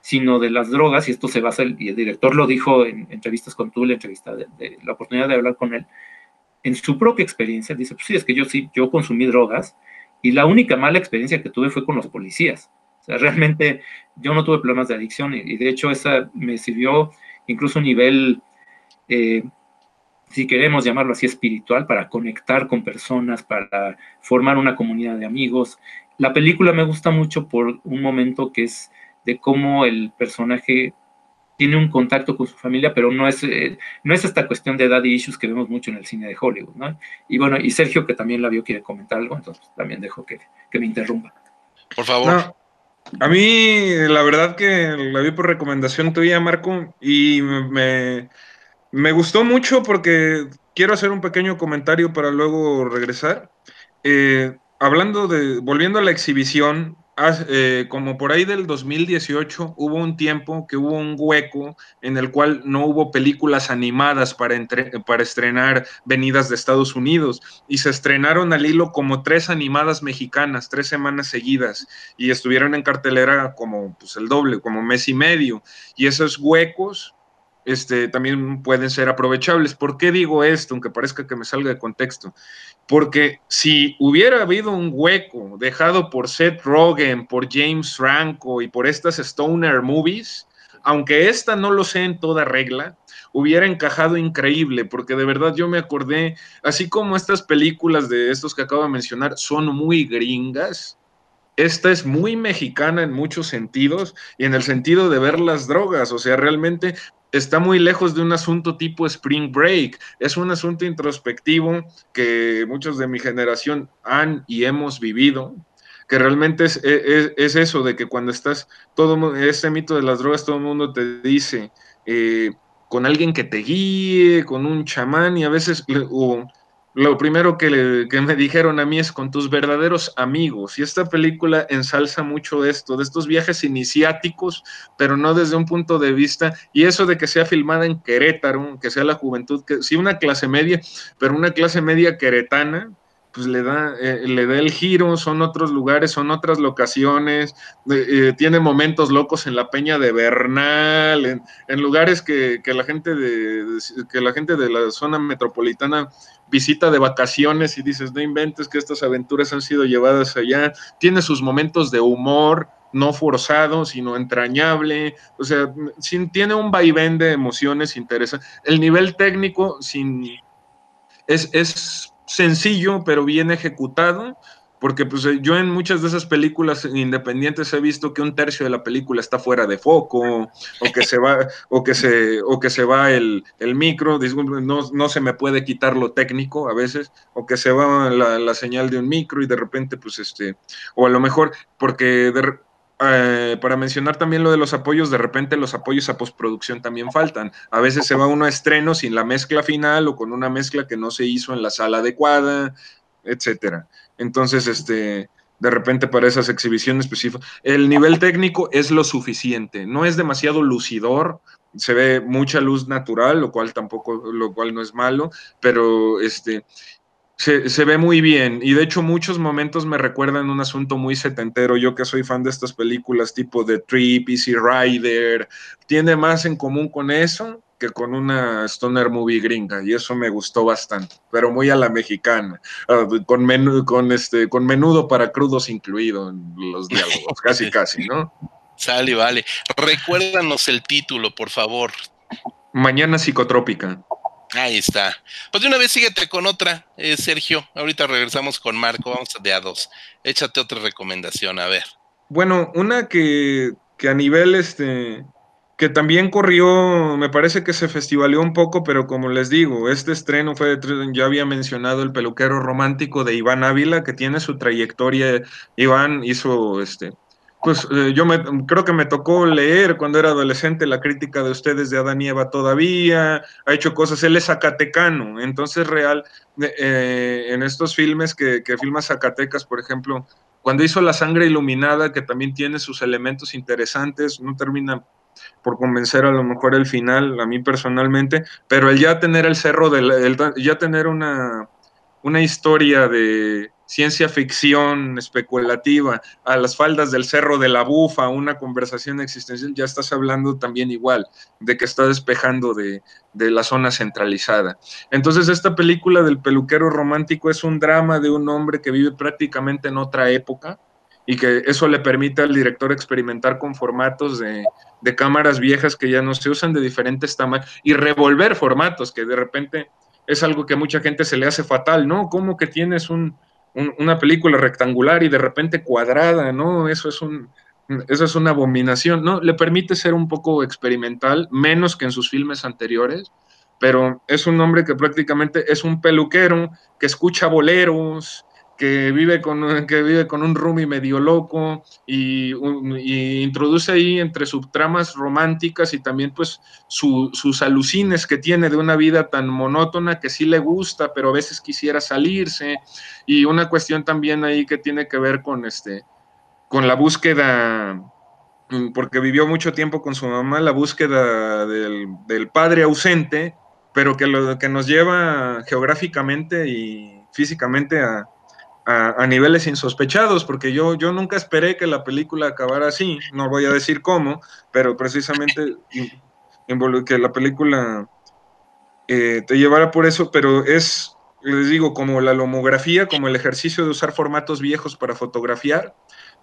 sino de las drogas, y esto se basa, y el director lo dijo en entrevistas con tú, la entrevista de la oportunidad de hablar con él, en su propia experiencia, dice, pues sí, es que yo sí, yo consumí drogas y la única mala experiencia que tuve fue con los policías. O sea, realmente yo no tuve problemas de adicción y, de hecho esa me sirvió incluso a nivel, eh, si queremos llamarlo así, espiritual, para conectar con personas, para formar una comunidad de amigos. La película me gusta mucho por un momento que es de cómo el personaje tiene un contacto con su familia, pero no es, eh, no es esta cuestión de daddy issues que vemos mucho en el cine de Hollywood, ¿no? Y bueno, y Sergio, que también la vio, quiere comentar algo, entonces también dejo que, me interrumpa. Por favor. a mí, la verdad que la vi por recomendación tuya, Marco, y me, me gustó mucho porque quiero hacer un pequeño comentario para luego regresar. Eh, hablando de, volviendo a la exhibición, eh, como por ahí del 2018 hubo un tiempo que hubo un hueco en el cual no hubo películas animadas para, para estrenar venidas de Estados Unidos y se estrenaron al hilo como tres animadas mexicanas, tres semanas seguidas y estuvieron en cartelera como pues, el doble, como mes y medio y esos huecos este, también pueden ser aprovechables. ¿Por qué digo esto, aunque parezca que me salga de contexto? Porque si hubiera habido un hueco dejado por Seth Rogen, por James Franco y por estas Stoner movies, aunque esta no lo sé en toda regla, hubiera encajado increíble, porque de verdad yo me acordé, así como estas películas de estos que acabo de mencionar son muy gringas, esta es muy mexicana en muchos sentidos y en el sentido de ver las drogas, o sea, realmente está muy lejos de un asunto tipo Spring Break. Es un asunto introspectivo que muchos de mi generación han y hemos vivido, que realmente es, eso, de que cuando estás, todo ese mito de las drogas, todo el mundo te dice, eh, con alguien que te guíe, con un chamán, y a veces, lo primero que, me dijeron a mí es con tus verdaderos amigos. Y esta película ensalza mucho esto, de estos viajes iniciáticos, pero no desde un punto de vista, y eso de que sea filmada en Querétaro, que sea la juventud, que sí una clase media, pero una clase media queretana, pues le da, eh, le da el giro, son otros lugares, son otras locaciones, eh, tiene momentos locos en la Peña de Bernal, en, lugares que, la gente de, que la gente de la zona metropolitana visita de vacaciones y dices, no inventes que estas aventuras han sido llevadas allá, tiene sus momentos de humor, no forzado, sino entrañable, o sea, sin, tiene un vaivén de emociones interesantes. El nivel técnico sin, es, es sencillo, pero bien ejecutado, porque pues eh, yo en muchas de esas películas independientes he visto que un tercio de la película está fuera de foco, o que se va, o que se, o que se va el, micro, no, no, se me puede quitar lo técnico a veces, o que se va la, la, señal de un micro y de repente, pues este, o a lo mejor, porque de, eh, para mencionar también lo de los apoyos, de repente los apoyos a postproducción también faltan. A veces se va uno a estreno sin la mezcla final o con una mezcla que no se hizo en la sala adecuada, etcétera. Entonces, este, de repente para esas exhibiciones específicas, el nivel técnico es lo suficiente, no es demasiado lucidor, se ve mucha luz natural, lo cual tampoco, lo cual no es malo, pero este, se, ve muy bien y de hecho muchos momentos me recuerdan un asunto muy setentero. Yo que soy fan de estas películas tipo The Trip, Easy Rider, tiene más en común con eso que con una stoner movie gringa y eso me gustó bastante, pero muy a la mexicana, ah, con, menú, con, este, con menudo para crudos incluido en los diálogos, casi casi, ¿no? Sale, vale. Recuérdanos el título, por favor. Mañana psicotrópica. Ahí está. Pues de una vez síguete con otra, eh, Sergio. Ahorita regresamos con Marco, vamos de a dos. Échate otra recomendación, a ver. Bueno, una que, que a nivel este, que también corrió, me parece que se festivaleó un poco, pero como les digo, este estreno fue, ya había mencionado el peluquero romántico de Iván Ávila, que tiene su trayectoria. Iván hizo este, pues eh, yo me, creo que me tocó leer cuando era adolescente la crítica de ustedes de Adán y Eva todavía, ha hecho cosas, él es zacatecano, entonces real, eh, en estos filmes que, que filma Zacatecas, por ejemplo, cuando hizo La sangre iluminada, que también tiene sus elementos interesantes, no termina por convencer a lo mejor el final, a mí personalmente, pero el ya tener el cerro, del, el, ya tener una, una historia de ciencia ficción especulativa, a las faldas del Cerro de la Bufa, una conversación existencial, ya estás hablando también igual de que está despejando de, de, la zona centralizada. Entonces, esta película del peluquero romántico es un drama de un hombre que vive prácticamente en otra época y que eso le permite al director experimentar con formatos de, cámaras viejas que ya no se usan de diferentes tamaños y revolver formatos que de repente es algo que a mucha gente se le hace fatal, ¿no? ¿Cómo que tienes un, una película rectangular y de repente cuadrada, ¿no? Eso es un, eso es una abominación, ¿no? Le permite ser un poco experimental, menos que en sus filmes anteriores, pero es un hombre que prácticamente es un peluquero que escucha boleros, que vive con, que vive con un roomie medio loco y, introduce ahí entre subtramas románticas y también pues sus alucines que tiene de una vida tan monótona que sí le gusta, pero a veces quisiera salirse. Y una cuestión también ahí que tiene que ver con este con la búsqueda porque vivió mucho tiempo con su mamá, la búsqueda del, del padre ausente, pero que, lo, que nos lleva geográficamente y físicamente a, a, niveles insospechados, porque yo, yo nunca esperé que la película acabara así, no voy a decir cómo, pero precisamente que la película eh, te llevara por eso, pero es, les digo, como la lomografía, como el ejercicio de usar formatos viejos para fotografiar,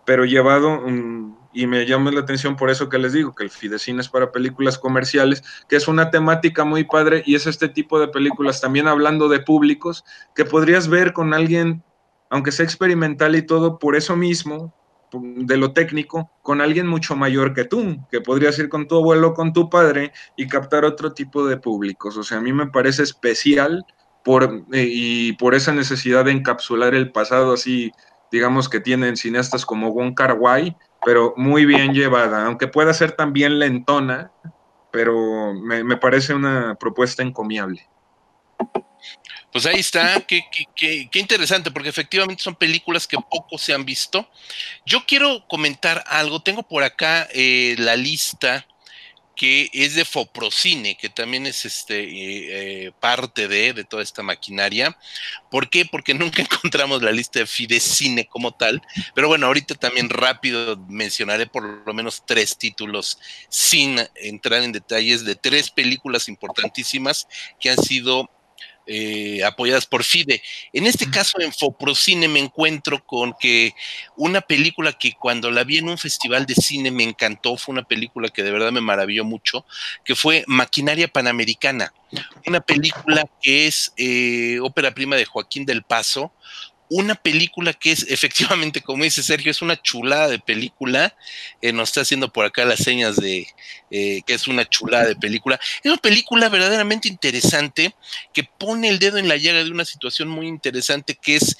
pero llevado, y me llama la atención por eso que les digo, que el Fidecine es para películas comerciales, que es una temática muy padre y es este tipo de películas, también hablando de públicos, que podrías ver con alguien aunque sea experimental y todo, por eso mismo, de lo técnico, con alguien mucho mayor que tú, que podrías ir con tu abuelo, con tu padre y captar otro tipo de públicos. O sea, a mí me parece especial por, eh, y por esa necesidad de encapsular el pasado así, digamos que tienen cineastas como Wong Kar Wai, pero muy bien llevada, aunque pueda ser también lentona, pero me, me parece una propuesta encomiable. Pues ahí está, qué, qué, qué, interesante, porque efectivamente son películas que poco se han visto. Yo quiero comentar algo, tengo por acá eh, la lista que es de Foprocine, que también es este eh, eh, parte de, de, toda esta maquinaria. ¿Por qué? Porque nunca encontramos la lista de Fidecine como tal, pero bueno, ahorita también rápido mencionaré por lo menos tres títulos sin entrar en detalles de tres películas importantísimas que han sido eh, apoyadas por FIDE. En este caso, en Foprocine me encuentro con que una película que cuando la vi en un festival de cine me encantó, fue una película que de verdad me maravilló mucho, que fue Maquinaria Panamericana, una película que es eh, ópera prima de Joaquín del Paso, una película que es efectivamente, como dice Sergio, es una chulada de película. Eh, nos está haciendo por acá las señas de eh, que es una chulada de película. Es una película verdaderamente interesante que pone el dedo en la llaga de una situación muy interesante que es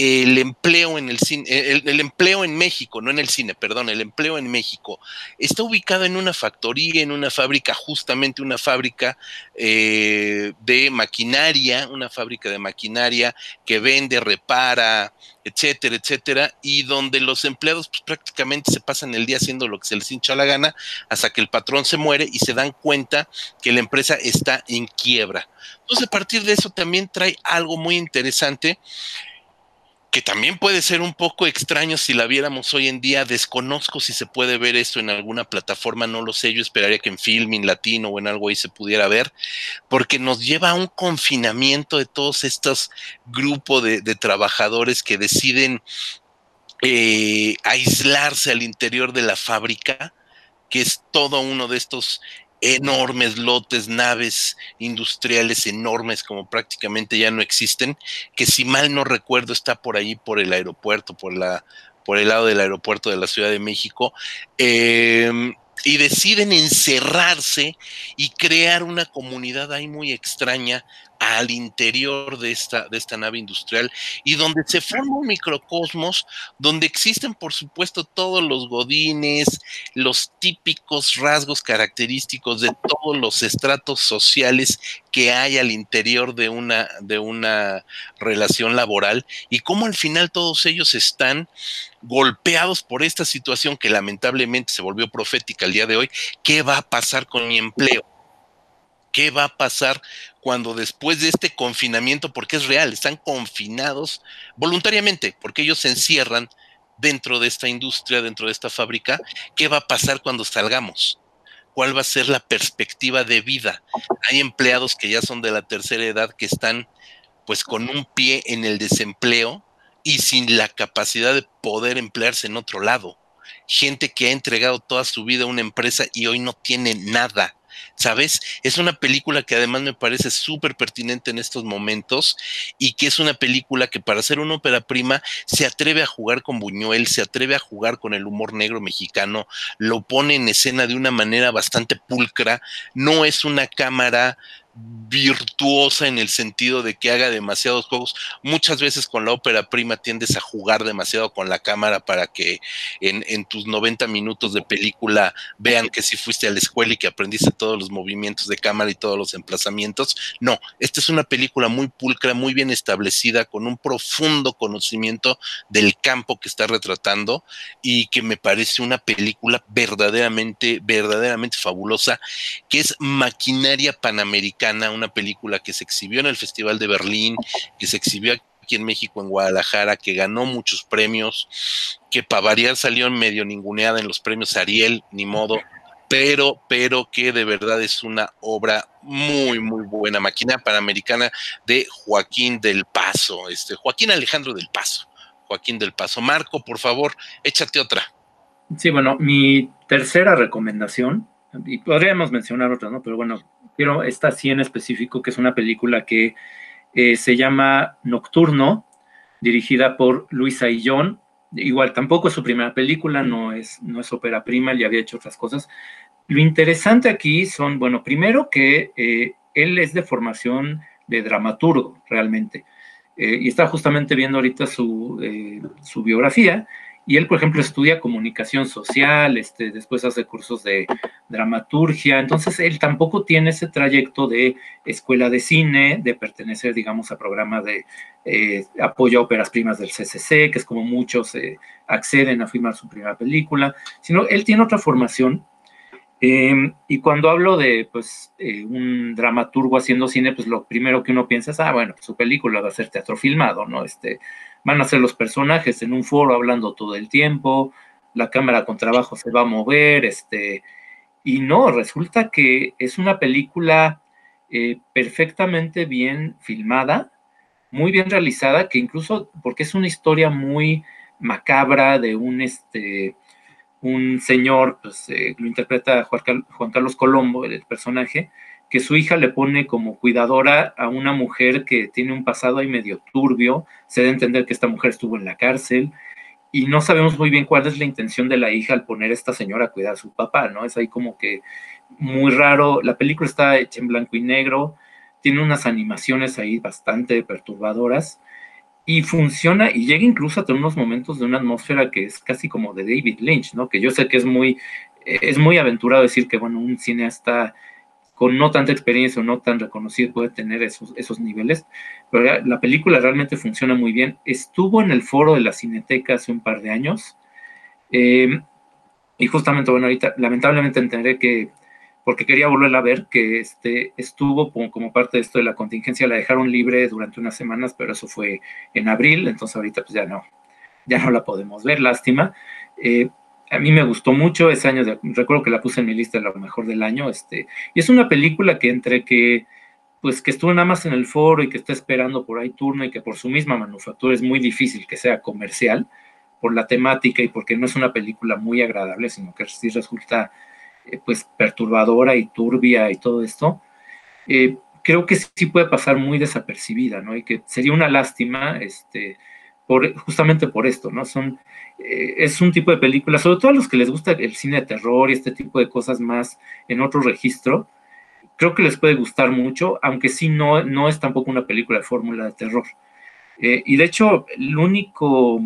el empleo en el cine, el, empleo en México, no en el cine, perdón, el empleo en México. Está ubicado en una factoría, en una fábrica, justamente una fábrica eh, de maquinaria, una fábrica de maquinaria que vende, repara, etcétera, etcétera, y donde los empleados pues, prácticamente se pasan el día haciendo lo que se les hincha la gana hasta que el patrón se muere y se dan cuenta que la empresa está en quiebra. Entonces, a partir de eso también trae algo muy interesante que también puede ser un poco extraño si la viéramos hoy en día. Desconozco si se puede ver esto en alguna plataforma, no lo sé. Yo esperaría que en Filming Latino o en algo ahí se pudiera ver, porque nos lleva a un confinamiento de todos estos grupos de, trabajadores que deciden eh, aislarse al interior de la fábrica, que es todo uno de estos enormes lotes, naves industriales enormes como prácticamente ya no existen, que si mal no recuerdo está por ahí por el aeropuerto, por la por el lado del aeropuerto de la Ciudad de México. Eh, y deciden encerrarse y crear una comunidad ahí muy extraña al interior de esta, de esta nave industrial y donde se forma un microcosmos donde existen por supuesto todos los godines, los típicos rasgos característicos de todos los estratos sociales que hay al interior de una, de una relación laboral y cómo al final todos ellos están golpeados por esta situación que lamentablemente se volvió profética el día de hoy, ¿qué va a pasar con mi empleo? ¿Qué va a pasar cuando después de este confinamiento, porque es real, están confinados voluntariamente, porque ellos se encierran dentro de esta industria, dentro de esta fábrica, ¿qué va a pasar cuando salgamos? ¿Cuál va a ser la perspectiva de vida? Hay empleados que ya son de la tercera edad que están pues con un pie en el desempleo y sin la capacidad de poder emplearse en otro lado. Gente que ha entregado toda su vida a una empresa y hoy no tiene nada ¿sabes? Es una película que además me parece súper pertinente en estos momentos y que es una película que para ser una ópera prima se atreve a jugar con Buñuel, se atreve a jugar con el humor negro mexicano, lo pone en escena de una manera bastante pulcra, no es una cámara virtuosa en el sentido de que haga demasiados juegos. Muchas veces con la ópera prima tiendes a jugar demasiado con la cámara para que en, tus 90 minutos de película vean que si fuiste a la escuela y que aprendiste todos los movimientos de cámara y todos los emplazamientos. No, esta es una película muy pulcra, muy bien establecida, con un profundo conocimiento del campo que está retratando y que me parece una película verdaderamente, verdaderamente fabulosa, que es maquinaria panamericana una película que se exhibió en el Festival de Berlín, que se exhibió aquí en México, en Guadalajara, que ganó muchos premios, que para variar salió en medio ninguneada en los premios Ariel, ni modo, pero, pero que de verdad es una obra muy, muy buena, Máquina Panamericana de Joaquín del Paso, este, Joaquín Alejandro del Paso, Joaquín del Paso. Marco, por favor, échate otra. Sí, bueno, mi tercera recomendación, y podríamos mencionar otra, ¿no? Pero bueno, pero esta sí en específico, que es una película que eh, se llama Nocturno, dirigida por Luisa John. Igual tampoco es su primera película, no es, no es ópera prima, ya había hecho otras cosas. Lo interesante aquí son, bueno, primero que eh, él es de formación de dramaturgo, realmente. Eh, y está justamente viendo ahorita su, su biografía y él, por ejemplo, estudia comunicación social, este, después hace cursos de dramaturgia, entonces él tampoco tiene ese trayecto de escuela de cine, de pertenecer, digamos, a programas de eh, apoyo a óperas primas del CCC, que es como muchos eh, acceden a filmar su primera película, sino él tiene otra formación. Em, y cuando hablo de pues, eh, un dramaturgo haciendo cine, pues lo primero que uno piensa es, ah, bueno, su película va a ser teatro filmado, ¿no? Este, van a ser los personajes en un foro hablando todo el tiempo, la cámara con trabajo se va a mover, este, y no, resulta que es una película eh, perfectamente bien filmada, muy bien realizada, que incluso, porque es una historia muy macabra de un, este, un señor, pues eh, lo interpreta Juan, Carlos Colombo, el personaje, que su hija le pone como cuidadora a una mujer que tiene un pasado ahí medio turbio, se debe entender que esta mujer estuvo en la cárcel, y no sabemos muy bien cuál es la intención de la hija al poner a esta señora a cuidar a su papá, ¿no? Es ahí como que muy raro, la película está hecha en blanco y negro, tiene unas animaciones ahí bastante perturbadoras, y funciona y llega incluso a tener unos momentos de una atmósfera que es casi como de David Lynch, ¿no? Que yo sé que es muy, es muy aventurado decir que, bueno, un cineasta con no tanta experiencia o no tan reconocido puede tener esos, esos niveles, pero la película realmente funciona muy bien. Estuvo en el foro de la Cineteca hace un par de años, eh, y justamente, bueno, ahorita lamentablemente entenderé que, porque quería volverla a ver, que este, estuvo como, parte de esto de la contingencia, la dejaron libre durante unas semanas, pero eso fue en abril, entonces ahorita pues ya no, ya no la podemos ver, lástima. Eh, a mí me gustó mucho ese año, recuerdo que la puse en mi lista de lo mejor del año, este, y es una película que entre que, pues que estuvo nada más en el foro y que está esperando por ahí turno y que por su misma manufactura es muy difícil que sea comercial, por la temática y porque no es una película muy agradable, sino que sí resulta, eh, pues, perturbadora y turbia y todo esto, eh, creo que sí puede pasar muy desapercibida, ¿no? Y que sería una lástima, este, justamente por esto, ¿no? Eh, es un tipo de película, sobre todo a los que les gusta el cine de terror y este tipo de cosas más en otro registro, creo que les puede gustar mucho, aunque sí no, no es tampoco una película de fórmula de terror. Eh, y de hecho, el único,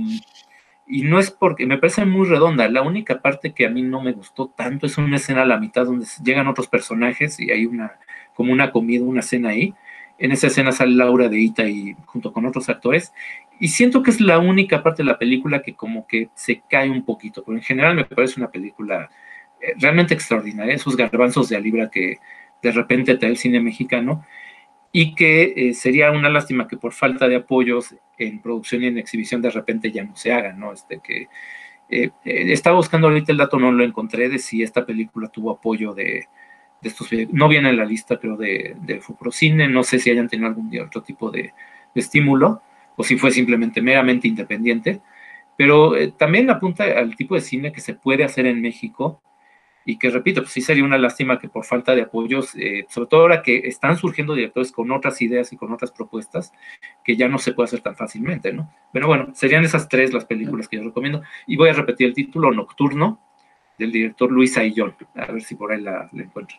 y no es porque me parece muy redonda, la única parte que a mí no me gustó tanto es una escena a la mitad donde llegan otros personajes y hay una, como una comida, una cena ahí. En esa escena sale Laura de Ita y junto con otros actores y siento que es la única parte de la película que como que se cae un poquito, pero en general me parece una película eh, realmente extraordinaria, esos garbanzos de a libra que de repente te da el cine mexicano, y que eh, sería una lástima que por falta de apoyos en producción y en exhibición de repente ya no se haga, ¿no? Este que eh, estaba buscando ahorita el dato, no lo encontré de si esta película tuvo apoyo de, estos, no viene en la lista, pero de, de Fuprocine, no sé si hayan tenido algún otro tipo de estímulo, o si fue simplemente meramente independiente, pero eh, también apunta al tipo de cine que se puede hacer en México y que, repito, pues sí sería una lástima que por falta de apoyos, eh, sobre todo ahora que están surgiendo directores con otras ideas y con otras propuestas, que ya no se puede hacer tan fácilmente, ¿no? Pero bueno, serían esas tres las películas que yo recomiendo. Y voy a repetir el título, Nocturno, del director Luis Aillón, a ver si por ahí la, la encuentro.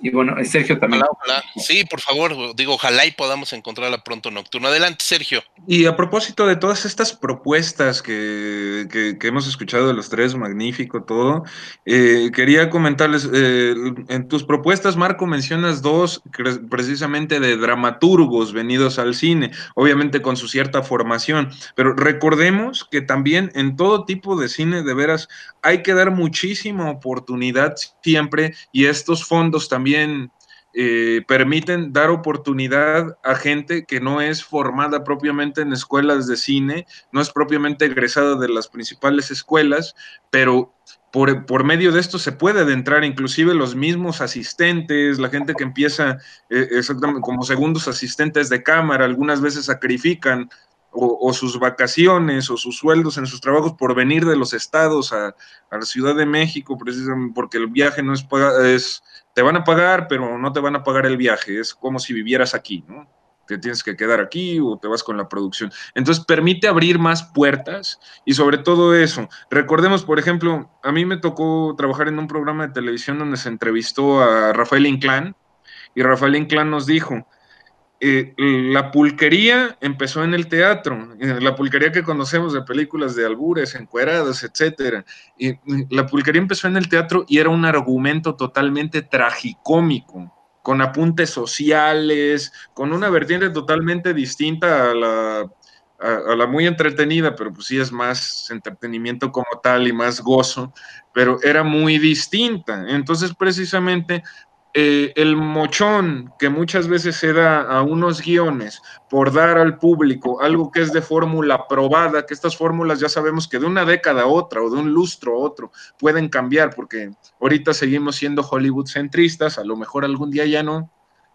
Y bueno, Sergio también. Sí, por favor, digo, ojalá y podamos encontrarla pronto nocturno. Adelante, Sergio. Y a propósito de todas estas propuestas que, hemos escuchado de los tres, magnífico todo, eh, quería comentarles, eh, en tus propuestas, Marco, mencionas dos precisamente de dramaturgos venidos al cine, obviamente con su cierta formación, pero recordemos que también en todo tipo de cine, de veras, hay que dar muchísima oportunidad siempre y estos fondos también también eh, permiten dar oportunidad a gente que no es formada propiamente en escuelas de cine, no es propiamente egresada de las principales escuelas, pero por, por, medio de esto se puede adentrar inclusive los mismos asistentes, la gente que empieza eh, exactamente como segundos asistentes de cámara, algunas veces sacrifican o, sus vacaciones o sus sueldos en sus trabajos por venir de los estados a, a la Ciudad de México, precisamente porque el viaje no es, es te van a pagar, pero no te van a pagar el viaje. Es como si vivieras aquí, ¿no? Te tienes que quedar aquí o te vas con la producción. Entonces permite abrir más puertas y sobre todo eso. Recordemos, por ejemplo, a mí me tocó trabajar en un programa de televisión donde se entrevistó a Rafael Inclán y Rafael Inclán nos dijo, eh, la pulquería empezó en el teatro, eh, la pulquería que conocemos de películas de albures, encueradas, etcétera. Y la pulquería empezó en el teatro y era un argumento totalmente tragicómico, con apuntes sociales, con una vertiente totalmente distinta a la, a la muy entretenida, pero pues sí es más entretenimiento como tal y más gozo, pero era muy distinta. Entonces, precisamente eh, el mochón que muchas veces se da a unos guiones por dar al público algo que es de fórmula probada, que estas fórmulas ya sabemos que de una década a otra o de un lustro a otro pueden cambiar, porque ahorita seguimos siendo Hollywood centristas, a lo mejor algún día ya no,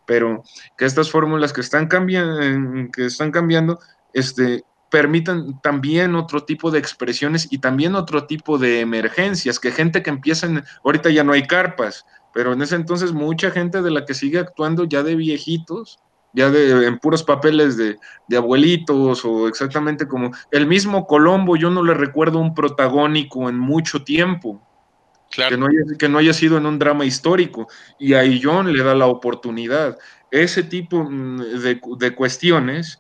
pero que estas fórmulas que están cambiando, que están cambiando, este, permitan también otro tipo de expresiones y también otro tipo de emergencias, que gente que empieza en, ahorita ya no hay carpas, pero en ese entonces mucha gente de la que sigue actuando ya de viejitos, ya de, en puros papeles de, abuelitos o exactamente como el mismo Colombo, yo no le recuerdo un protagónico en mucho tiempo. Que, no haya, que no haya sido en un drama histórico. Y a John le da la oportunidad. Ese tipo mm, de, de cuestiones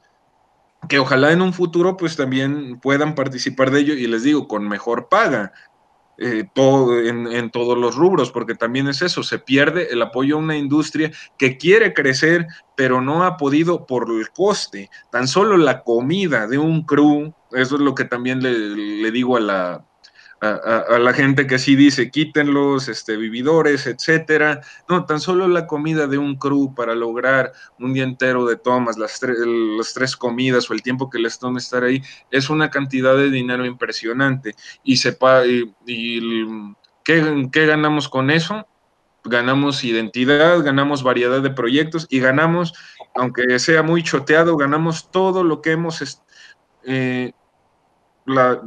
que ojalá en un futuro pues también puedan participar de ello y les digo, con mejor paga. Eh, en, todos los rubros, porque también es eso, se pierde el apoyo a una industria que quiere crecer, pero no ha podido por el coste. Tan solo la comida de un crew, eso es lo que también le digo a la, a, la gente que sí dice quítenlos, este, vividores, etcétera. No, tan solo la comida de un crew para lograr un día entero de tomas, las, tres comidas o el tiempo que les tome estar ahí, es una cantidad de dinero impresionante. Y, sepa, y, ¿qué, ¿qué ganamos con eso? Ganamos identidad, ganamos variedad de proyectos y ganamos, aunque sea muy choteado, ganamos todo lo que hemos... Eh, la,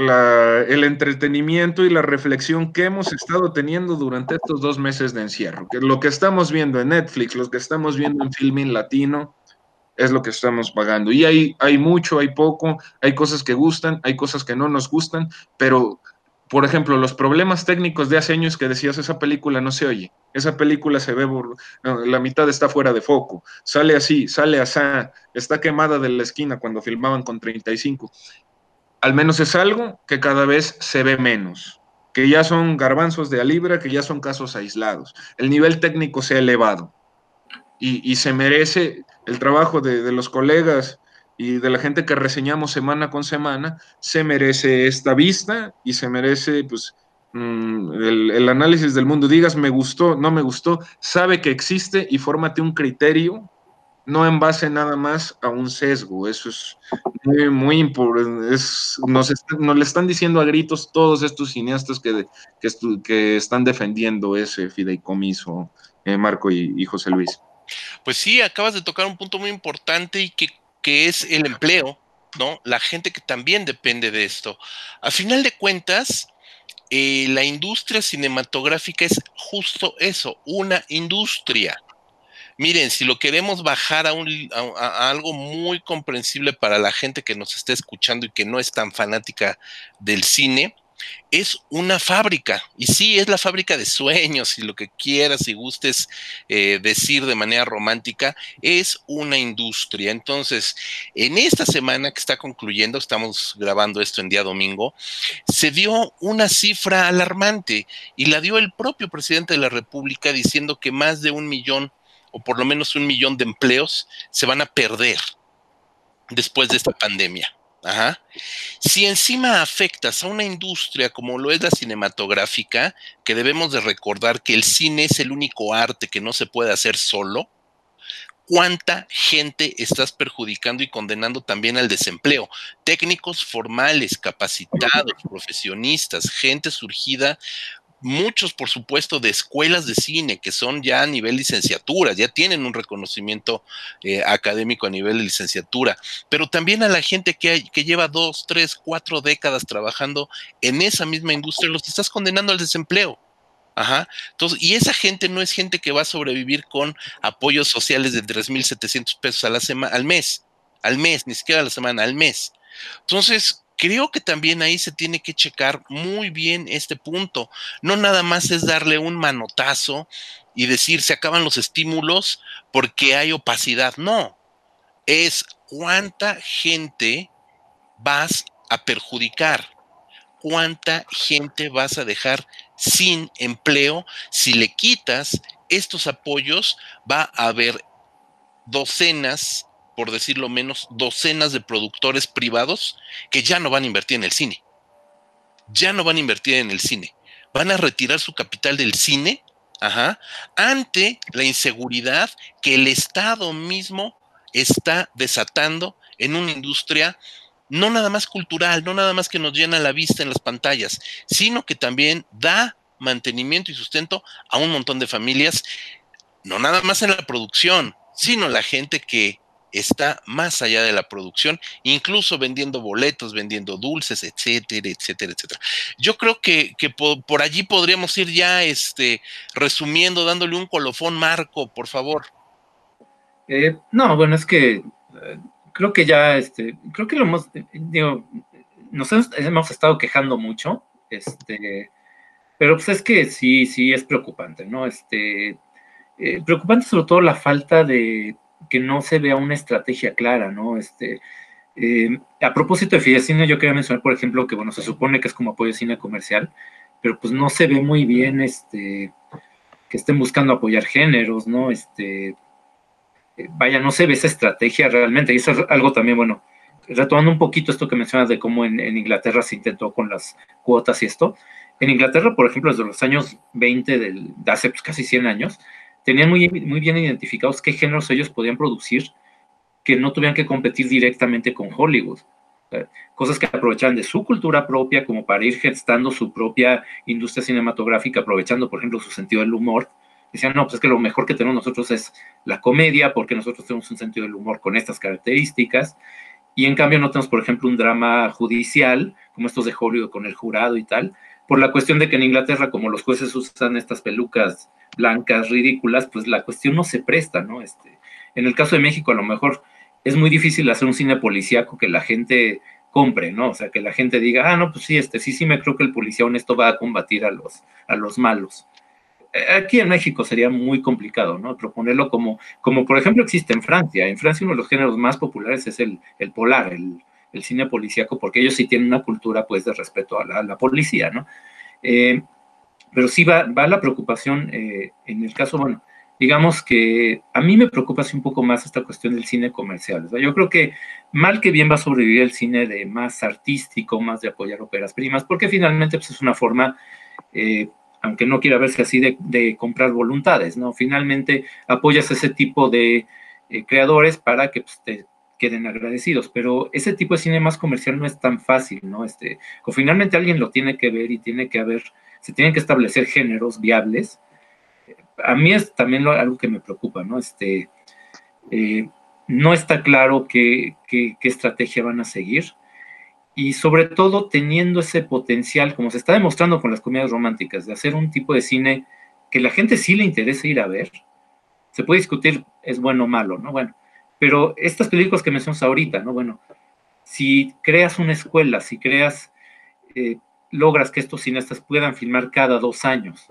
el entretenimiento y la reflexión que hemos estado teniendo durante estos dos meses de encierro. Lo que estamos viendo en Netflix, lo que estamos viendo en Filming Latino, es lo que estamos pagando. Y hay, hay mucho, hay poco, hay cosas que gustan, hay cosas que no nos gustan, pero, por ejemplo, los problemas técnicos de hace años que decías, esa película no se oye, esa película se ve, la mitad está fuera de foco, sale así, sale así, está quemada de la esquina cuando filmaban con 35 al menos es algo que cada vez se ve menos, que ya son garbanzos de a libra, que ya son casos aislados. El nivel técnico se ha elevado y, se merece el trabajo de, los colegas y de la gente que reseñamos semana con semana, se merece esta vista y se merece pues, mm, el, el análisis del mundo. Digas, me gustó, no me gustó, sabe que existe y fórmate un criterio no en base nada más a un sesgo. Eso es muy, muy importante. nos, le están diciendo a gritos todos estos cineastas que, que, están defendiendo ese fideicomiso, eh, Marco y, José Luis. Pues sí, acabas de tocar un punto muy importante y que, que es el empleo, ¿no? La gente que también depende de esto. A final de cuentas, eh, la industria cinematográfica es justo eso, una industria. Miren, si lo queremos bajar a, un, a, algo muy comprensible para la gente que nos está escuchando y que no es tan fanática del cine, es una fábrica. Y sí, es la fábrica de sueños, y lo que quieras y gustes eh, decir de manera romántica, es una industria. Entonces, en esta semana que está concluyendo, estamos grabando esto en día domingo, se dio una cifra alarmante y la dio el propio presidente de la República diciendo que más de un millón o por lo menos un millón de empleos se van a perder después de esta pandemia. Si encima afectas a una industria como lo es la cinematográfica, que debemos de recordar que el cine es el único arte que no se puede hacer solo, ¿cuánta gente estás perjudicando y condenando también al desempleo? Técnicos formales, capacitados, profesionistas, gente surgida muchos, por supuesto, de escuelas de cine que son ya a nivel licenciatura, ya tienen un reconocimiento eh, académico a nivel de licenciatura, pero también a la gente que, que lleva dos, tres, cuatro décadas trabajando en esa misma industria, los estás condenando al desempleo. Ajá. Entonces, y esa gente no es gente que va a sobrevivir con apoyos sociales de 3.700 pesos a la al mes, al mes, ni siquiera a la semana, al mes. Entonces, creo que también ahí se tiene que checar muy bien este punto. No nada más es darle un manotazo y decir se acaban los estímulos porque hay opacidad. No, es cuánta gente vas a perjudicar, cuánta gente vas a dejar sin empleo si le quitas estos apoyos, va a haber docenas por decirlo menos, docenas de productores privados que ya no van a invertir en el cine. Ya no van a invertir en el cine. Van a retirar su capital del cine ajá, ante la inseguridad que el Estado mismo está desatando en una industria no nada más cultural, no nada más que nos llena la vista en las pantallas, sino que también da mantenimiento y sustento a un montón de familias, no nada más en la producción, sino la gente que está más allá de la producción, incluso vendiendo boletos, vendiendo dulces, etcétera, etcétera, etcétera. Yo creo que, por, allí podríamos ir ya este, resumiendo, dándole un colofón, Marco, por favor. Eh, no, bueno, es que eh, creo que ya, este, creo que lo hemos, digo, nos hemos, estado quejando mucho, este, pero pues es que sí, sí es preocupante, ¿no? Este, eh, preocupante sobre todo la falta de que no se vea una estrategia clara, ¿no? Este, eh, a propósito de Fidecine, yo quería mencionar, por ejemplo, que, bueno, se supone que es como apoyo cine comercial, pero pues no se ve muy bien, este, que estén buscando apoyar géneros, ¿no? Este, eh, vaya, no se ve esa estrategia realmente, y eso es algo también, bueno, retomando un poquito esto que mencionas de cómo en, Inglaterra se intentó con las cuotas y esto, en Inglaterra, por ejemplo, desde los años 20, del, de hace pues, casi 100 años, tenían muy, muy bien identificados qué géneros ellos podían producir que no tuvieran que competir directamente con Hollywood. Cosas que aprovechaban de su cultura propia como para ir gestando su propia industria cinematográfica, aprovechando, por ejemplo, su sentido del humor. Decían, no, pues es que lo mejor que tenemos nosotros es la comedia, porque nosotros tenemos un sentido del humor con estas características. Y en cambio no tenemos, por ejemplo, un drama judicial, como estos de Hollywood con el jurado y tal, por la cuestión de que en Inglaterra, como los jueces usan estas pelucas blancas, ridículas, pues la cuestión no se presta, ¿no? Este, en el caso de México, a lo mejor es muy difícil hacer un cine policíaco que la gente compre, ¿no? O sea, que la gente diga, ah, no, pues sí, este, sí, sí me creo que el policía honesto va a combatir a los, a los malos. Eh, aquí en México sería muy complicado, ¿no? Proponerlo como, como por ejemplo existe en Francia. En Francia uno de los géneros más populares es el, el polar, el, el, cine policíaco, porque ellos sí tienen una cultura, pues, de respeto a la, policía, ¿no? Eh, pero sí va, va la preocupación eh, en el caso, bueno, digamos que a mí me preocupa un poco más esta cuestión del cine comercial. yo creo que mal que bien va a sobrevivir el cine de más artístico, más de apoyar óperas primas, porque finalmente pues, es una forma, eh, aunque no quiera verse así, de, comprar voluntades, ¿no? Finalmente apoyas ese tipo de creadores para que pues, te queden agradecidos, pero ese tipo de cine más comercial no es tan fácil, ¿no? Este, o finalmente alguien lo tiene que ver y tiene que haber se tienen que establecer géneros viables. A mí es también algo que me preocupa, ¿no? Este, eh, no está claro qué, qué, estrategia van a seguir y sobre todo teniendo ese potencial, como se está demostrando con las comedias románticas, de hacer un tipo de cine que la gente sí le interesa ir a ver. Se puede discutir es bueno o malo, ¿no? Bueno, pero estas películas que mencionamos ahorita, ¿no? Bueno, si creas una escuela, si creas eh, logras que estos cineastas puedan filmar cada dos años,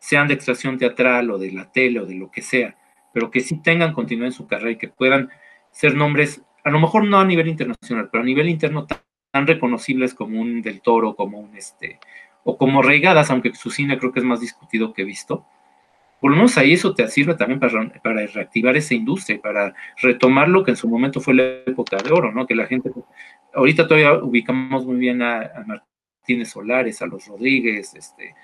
sean de extracción teatral o de la tele o de lo que sea, pero que sí tengan continuidad en su carrera y que puedan ser nombres, a lo mejor no a nivel internacional, pero a nivel interno tan, reconocibles como un Del Toro, como un este, o como Reigadas, aunque su cine creo que es más discutido que visto. Por lo menos ahí eso te sirve también para, para reactivar esa industria, para retomar lo que en su momento fue la época de oro, ¿no? Que la gente, ahorita todavía ubicamos muy bien a, tiene Solares, a los Rodríguez, este,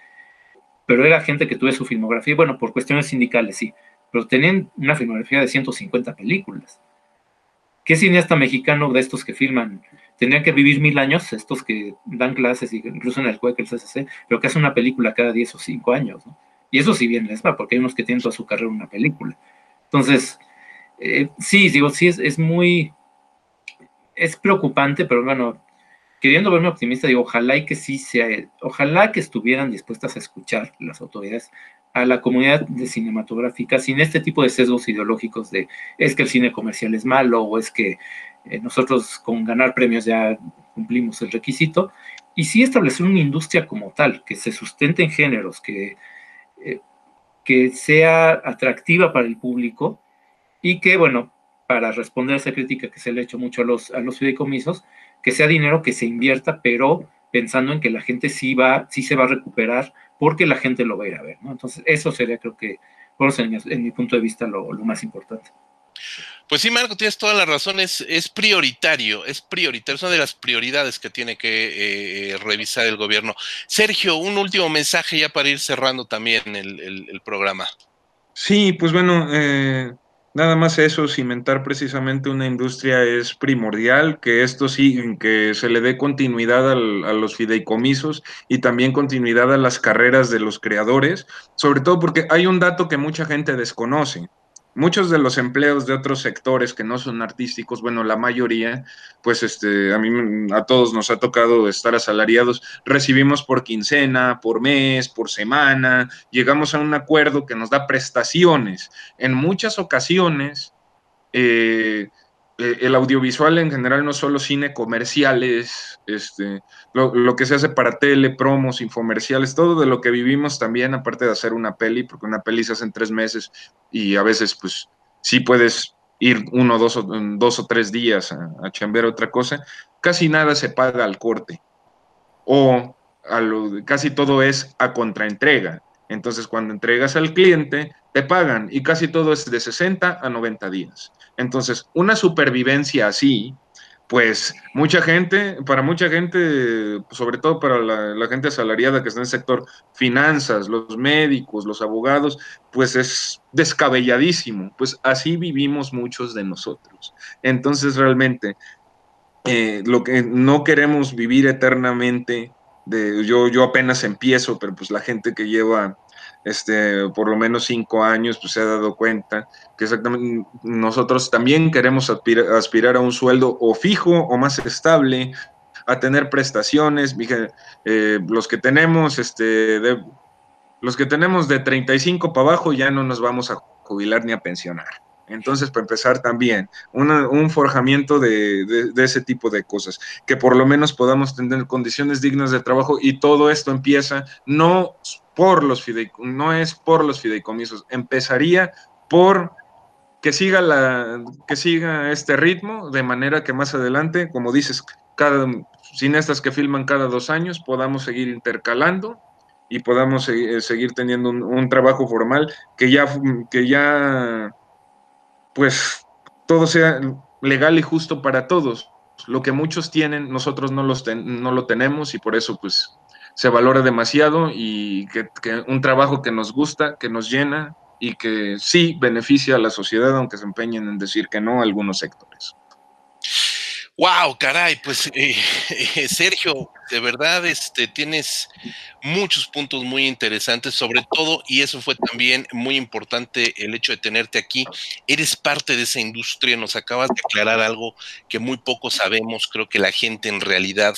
pero era gente que tuve su filmografía, bueno, por cuestiones sindicales, sí, pero tenían una filmografía de 150 películas. ¿Qué cineasta mexicano de estos que filman? Tendrían que vivir mil años, estos que dan clases, incluso en el juego el CCC, pero que hacen una película cada 10 o 5 años, ¿no? Y eso sí bien les va, porque hay unos que tienen toda su carrera una película. Entonces, eh, sí, digo, sí, es, es muy, es preocupante, pero bueno, queriendo verme optimista, digo, ojalá y que sí sea, ojalá que estuvieran dispuestas a escuchar las autoridades a la comunidad de cinematográfica sin este tipo de sesgos ideológicos de es que el cine comercial es malo o es que eh, nosotros con ganar premios ya cumplimos el requisito y sí establecer una industria como tal, que se sustente en géneros, que, que sea atractiva para el público y que, bueno, para responder a esa crítica que se le ha hecho mucho a los, a los fideicomisos, que sea dinero que se invierta, pero pensando en que la gente sí va, sí se va a recuperar porque la gente lo va a ir a ver, ¿no? Entonces, eso sería, creo que, por en, en mi punto de vista, lo, más importante. Pues sí, Marco, tienes toda la razón, es, prioritario, es prioritario, es una de las prioridades que tiene que eh, revisar el gobierno. Sergio, un último mensaje ya para ir cerrando también el, el programa. Sí, pues bueno, eh, Nada más eso, cimentar precisamente una industria es primordial, que esto sí, que se le dé continuidad a los fideicomisos y también continuidad a las carreras de los creadores, sobre todo porque hay un dato que mucha gente desconoce. Muchos de los empleos de otros sectores que no son artísticos, bueno, la mayoría, pues este, a mí, a todos nos ha tocado estar asalariados, recibimos por quincena, por mes, por semana, llegamos a un acuerdo que nos da prestaciones. En muchas ocasiones, eh, eh, el audiovisual en general no solo cine comerciales, este, lo, que se hace para tele, promos, infomerciales, todo de lo que vivimos también, aparte de hacer una peli, porque una peli se hace en tres meses y a veces pues sí puedes ir uno, dos, o, dos o tres días a, a otra cosa, casi nada se paga al corte o a lo, casi todo es a contraentrega. Entonces cuando entregas al cliente, te pagan y casi todo es de 60 a 90 días. Entonces, una supervivencia así, pues mucha gente, para mucha gente, sobre todo para la, gente asalariada que está en el sector finanzas, los médicos, los abogados, pues es descabelladísimo. Pues así vivimos muchos de nosotros. Entonces, realmente, eh, lo que no queremos vivir eternamente, de, yo, yo apenas empiezo, pero pues la gente que lleva este, por lo menos cinco años, pues se ha dado cuenta que exactamente nosotros también queremos aspirar, a un sueldo o fijo o más estable, a tener prestaciones, eh, los que tenemos, este, de, los que tenemos de 35 para abajo ya no nos vamos a jubilar ni a pensionar. Entonces, para empezar también, un forjamiento de, de, ese tipo de cosas, que por lo menos podamos tener condiciones dignas de trabajo y todo esto empieza no por los no es por los fideicomisos, empezaría por que siga la que siga este ritmo de manera que más adelante, como dices, cada cineastas que filman cada dos años podamos seguir intercalando y podamos seguir teniendo un, trabajo formal que ya que ya pues todo sea legal y justo para todos. Lo que muchos tienen, nosotros no, los no lo tenemos y por eso pues se valora demasiado y que, un trabajo que nos gusta, que nos llena y que sí beneficia a la sociedad, aunque se empeñen en decir que no algunos sectores. Wow, caray, pues eh, Sergio, de verdad, este, tienes muchos puntos muy interesantes, sobre todo, y eso fue también muy importante el hecho de tenerte aquí. Eres parte de esa industria, nos acabas de aclarar algo que muy poco sabemos. Creo que la gente en realidad,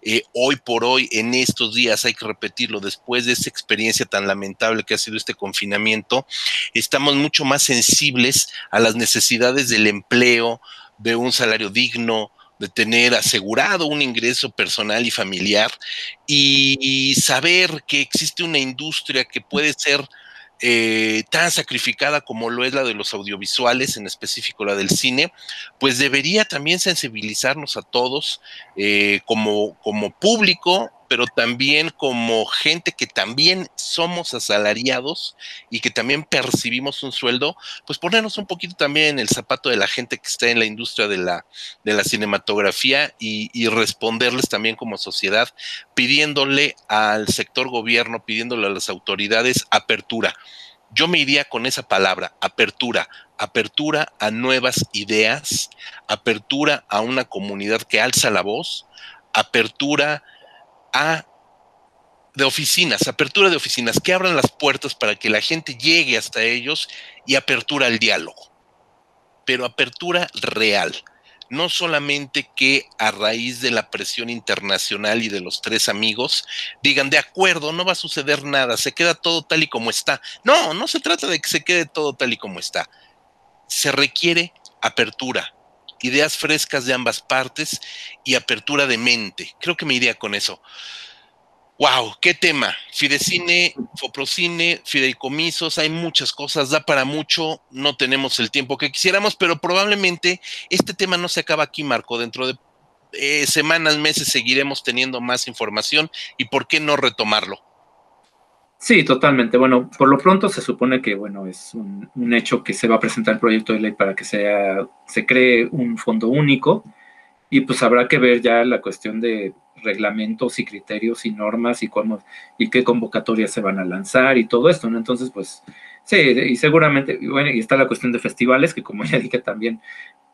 eh, hoy por hoy, en estos días, hay que repetirlo, después de esa experiencia tan lamentable que ha sido este confinamiento, estamos mucho más sensibles a las necesidades del empleo, de un salario digno, de tener asegurado un ingreso personal y familiar y, saber que existe una industria que puede ser eh, tan sacrificada como lo es la de los audiovisuales, en específico la del cine, pues debería también sensibilizarnos a todos eh, como, como público pero también como gente que también somos asalariados y que también percibimos un sueldo, pues ponernos un poquito también en el zapato de la gente que está en la industria de la, de la cinematografía y, y responderles también como sociedad, pidiéndole al sector gobierno, pidiéndole a las autoridades apertura. Yo me iría con esa palabra, apertura, apertura a nuevas ideas, apertura a una comunidad que alza la voz, apertura de oficinas, apertura de oficinas, que abran las puertas para que la gente llegue hasta ellos y apertura al diálogo, pero apertura real. No solamente que a raíz de la presión internacional y de los tres amigos digan, de acuerdo, no va a suceder nada, se queda todo tal y como está. No, no se trata de que se quede todo tal y como está. Se requiere apertura, ideas frescas de ambas partes y apertura de mente. Creo que me iría con eso. Wow, qué tema. Fidecine, Foprocine, fideicomisos, hay muchas cosas, da para mucho, no tenemos el tiempo que quisiéramos, pero probablemente este tema no se acaba aquí, Marco. Dentro de eh, semanas, meses seguiremos teniendo más información y por qué no retomarlo. Sí, totalmente. Bueno, por lo pronto se supone que, bueno, es un, hecho que se va a presentar el proyecto de ley para que sea, se cree un fondo único y pues habrá que ver ya la cuestión de reglamentos y criterios y normas y cómo y qué convocatorias se van a lanzar y todo esto, ¿no? Entonces, pues sí, y seguramente, bueno, y está la cuestión de festivales que como ya dije también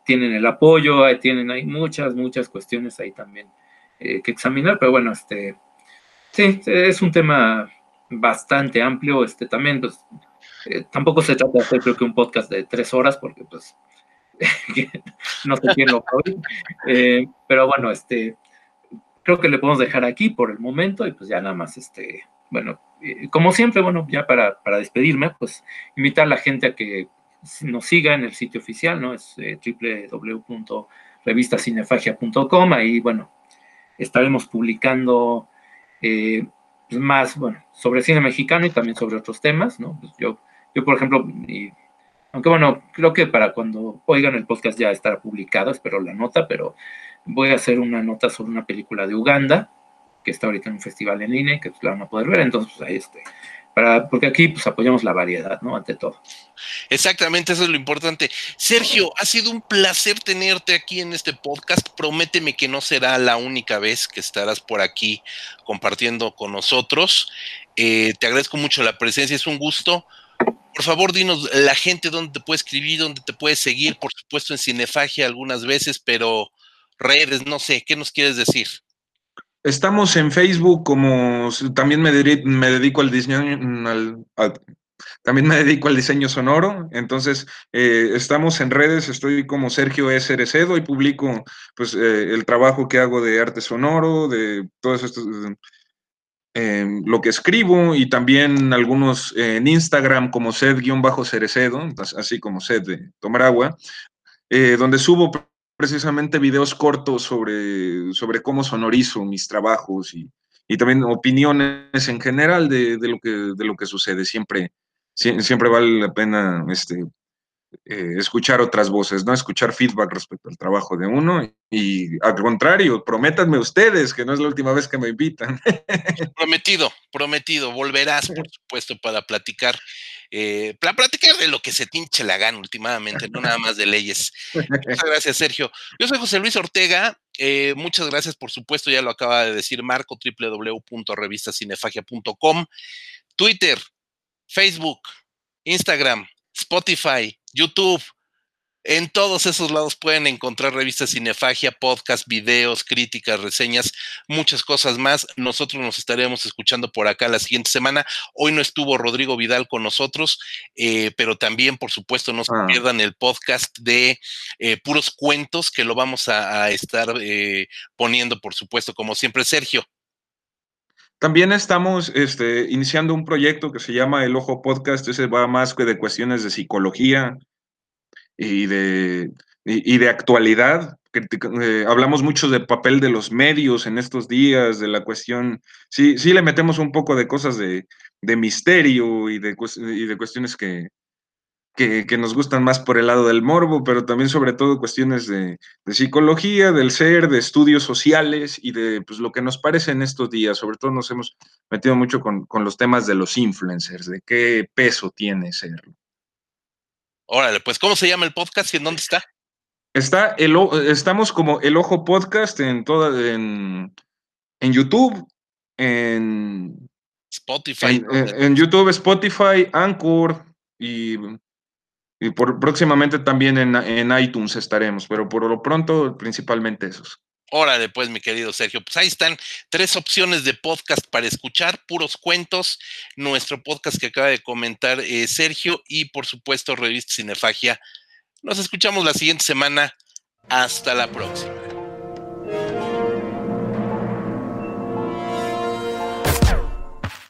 tienen el apoyo, tienen hay muchas, muchas cuestiones ahí también eh, que examinar, pero bueno, este, sí, es un tema bastante amplio, este también, pues, Eh, tampoco se trata de hacer creo que un podcast de tres horas, porque pues no sé quién lo eh, pero bueno, este, creo que le podemos dejar aquí por el momento y pues ya nada más, este, bueno, eh, como siempre, bueno, ya para, para, despedirme, pues invitar a la gente a que nos siga en el sitio oficial, ¿no? Es eh, www.revistacinefagia.com, ahí, bueno, estaremos publicando eh, pues, más, bueno, sobre cine mexicano y también sobre otros temas, ¿no? Pues yo, yo, por ejemplo, y, aunque bueno, creo que para cuando oigan el podcast ya estará publicado, espero la nota, pero voy a hacer una nota sobre una película de Uganda, que está ahorita en un festival en línea, que la van a poder ver, entonces pues ahí este, para, porque aquí pues apoyamos la variedad, ¿no? Ante todo. Exactamente, eso es lo importante. Sergio, ha sido un placer tenerte aquí en este podcast. Prométeme que no será la única vez que estarás por aquí compartiendo con nosotros. Eh, te agradezco mucho la presencia, es un gusto. Por favor, dinos la gente dónde te puede escribir, dónde te puede seguir, por supuesto en Cinefagia algunas veces, pero redes, no sé, ¿qué nos quieres decir? Estamos en Facebook como también me, dedico al diseño, también me dedico al diseño sonoro, entonces eh, estamos en redes, estoy como Sergio S. Cerecedo y publico pues eh, el trabajo que hago de arte sonoro, de todos estos, eh, lo que escribo y también algunos en Instagram como sed-cerecedo, así como sed de tomar agua, donde subo precisamente videos cortos sobre, sobre cómo sonorizo mis trabajos y, también opiniones en general de, lo que, de lo que sucede. Siempre, siempre vale la pena este, eh, escuchar otras voces, ¿no? Escuchar feedback respecto al trabajo de uno. Y al contrario, prométanme ustedes que no es la última vez que me invitan. Prometido, prometido. Volverás, por supuesto, para platicar eh, para platicar de lo que se tinche la gana últimamente, no nada más de leyes. Muchas gracias, Sergio. Yo soy José Luis Ortega. Eh, muchas gracias, por supuesto, ya lo acaba de decir Marco, www.revistacinefagia.com, Twitter, Facebook, Instagram, Spotify, YouTube, en todos esos lados pueden encontrar revistas Cinefagia, podcast, videos, críticas, reseñas, muchas cosas más. Nosotros nos estaremos escuchando por acá la siguiente semana. Hoy no estuvo Rodrigo Vidal con nosotros, eh, pero también, por supuesto, no se ah. pierdan el podcast de eh, puros cuentos que lo vamos a, estar eh, poniendo, por supuesto, como siempre, Sergio. También estamos este, iniciando un proyecto que se llama El Ojo Podcast. Ese va más que de cuestiones de psicología, y de, y, de actualidad. Eh, hablamos mucho del papel de los medios en estos días, de la cuestión, sí, sí le metemos un poco de cosas de, misterio y de, y de cuestiones que, que, nos gustan más por el lado del morbo, pero también sobre todo cuestiones de, psicología, del ser, de estudios sociales y de pues, lo que nos parece en estos días. Sobre todo nos hemos metido mucho con, con los temas de los influencers, de qué peso tiene serlo. Órale, pues, ¿cómo se llama el podcast y en dónde está? Está el, estamos como El Ojo Podcast en toda, en, en YouTube, en Spotify. En, YouTube, Spotify, Anchor y, y por, próximamente también en, en iTunes estaremos, pero por lo pronto principalmente esos. Órale, pues, mi querido Sergio. Pues ahí están tres opciones de podcast para escuchar, puros cuentos, nuestro podcast que acaba de comentar eh, Sergio y, por supuesto, Revista Cinefagia. Nos escuchamos la siguiente semana. Hasta la próxima.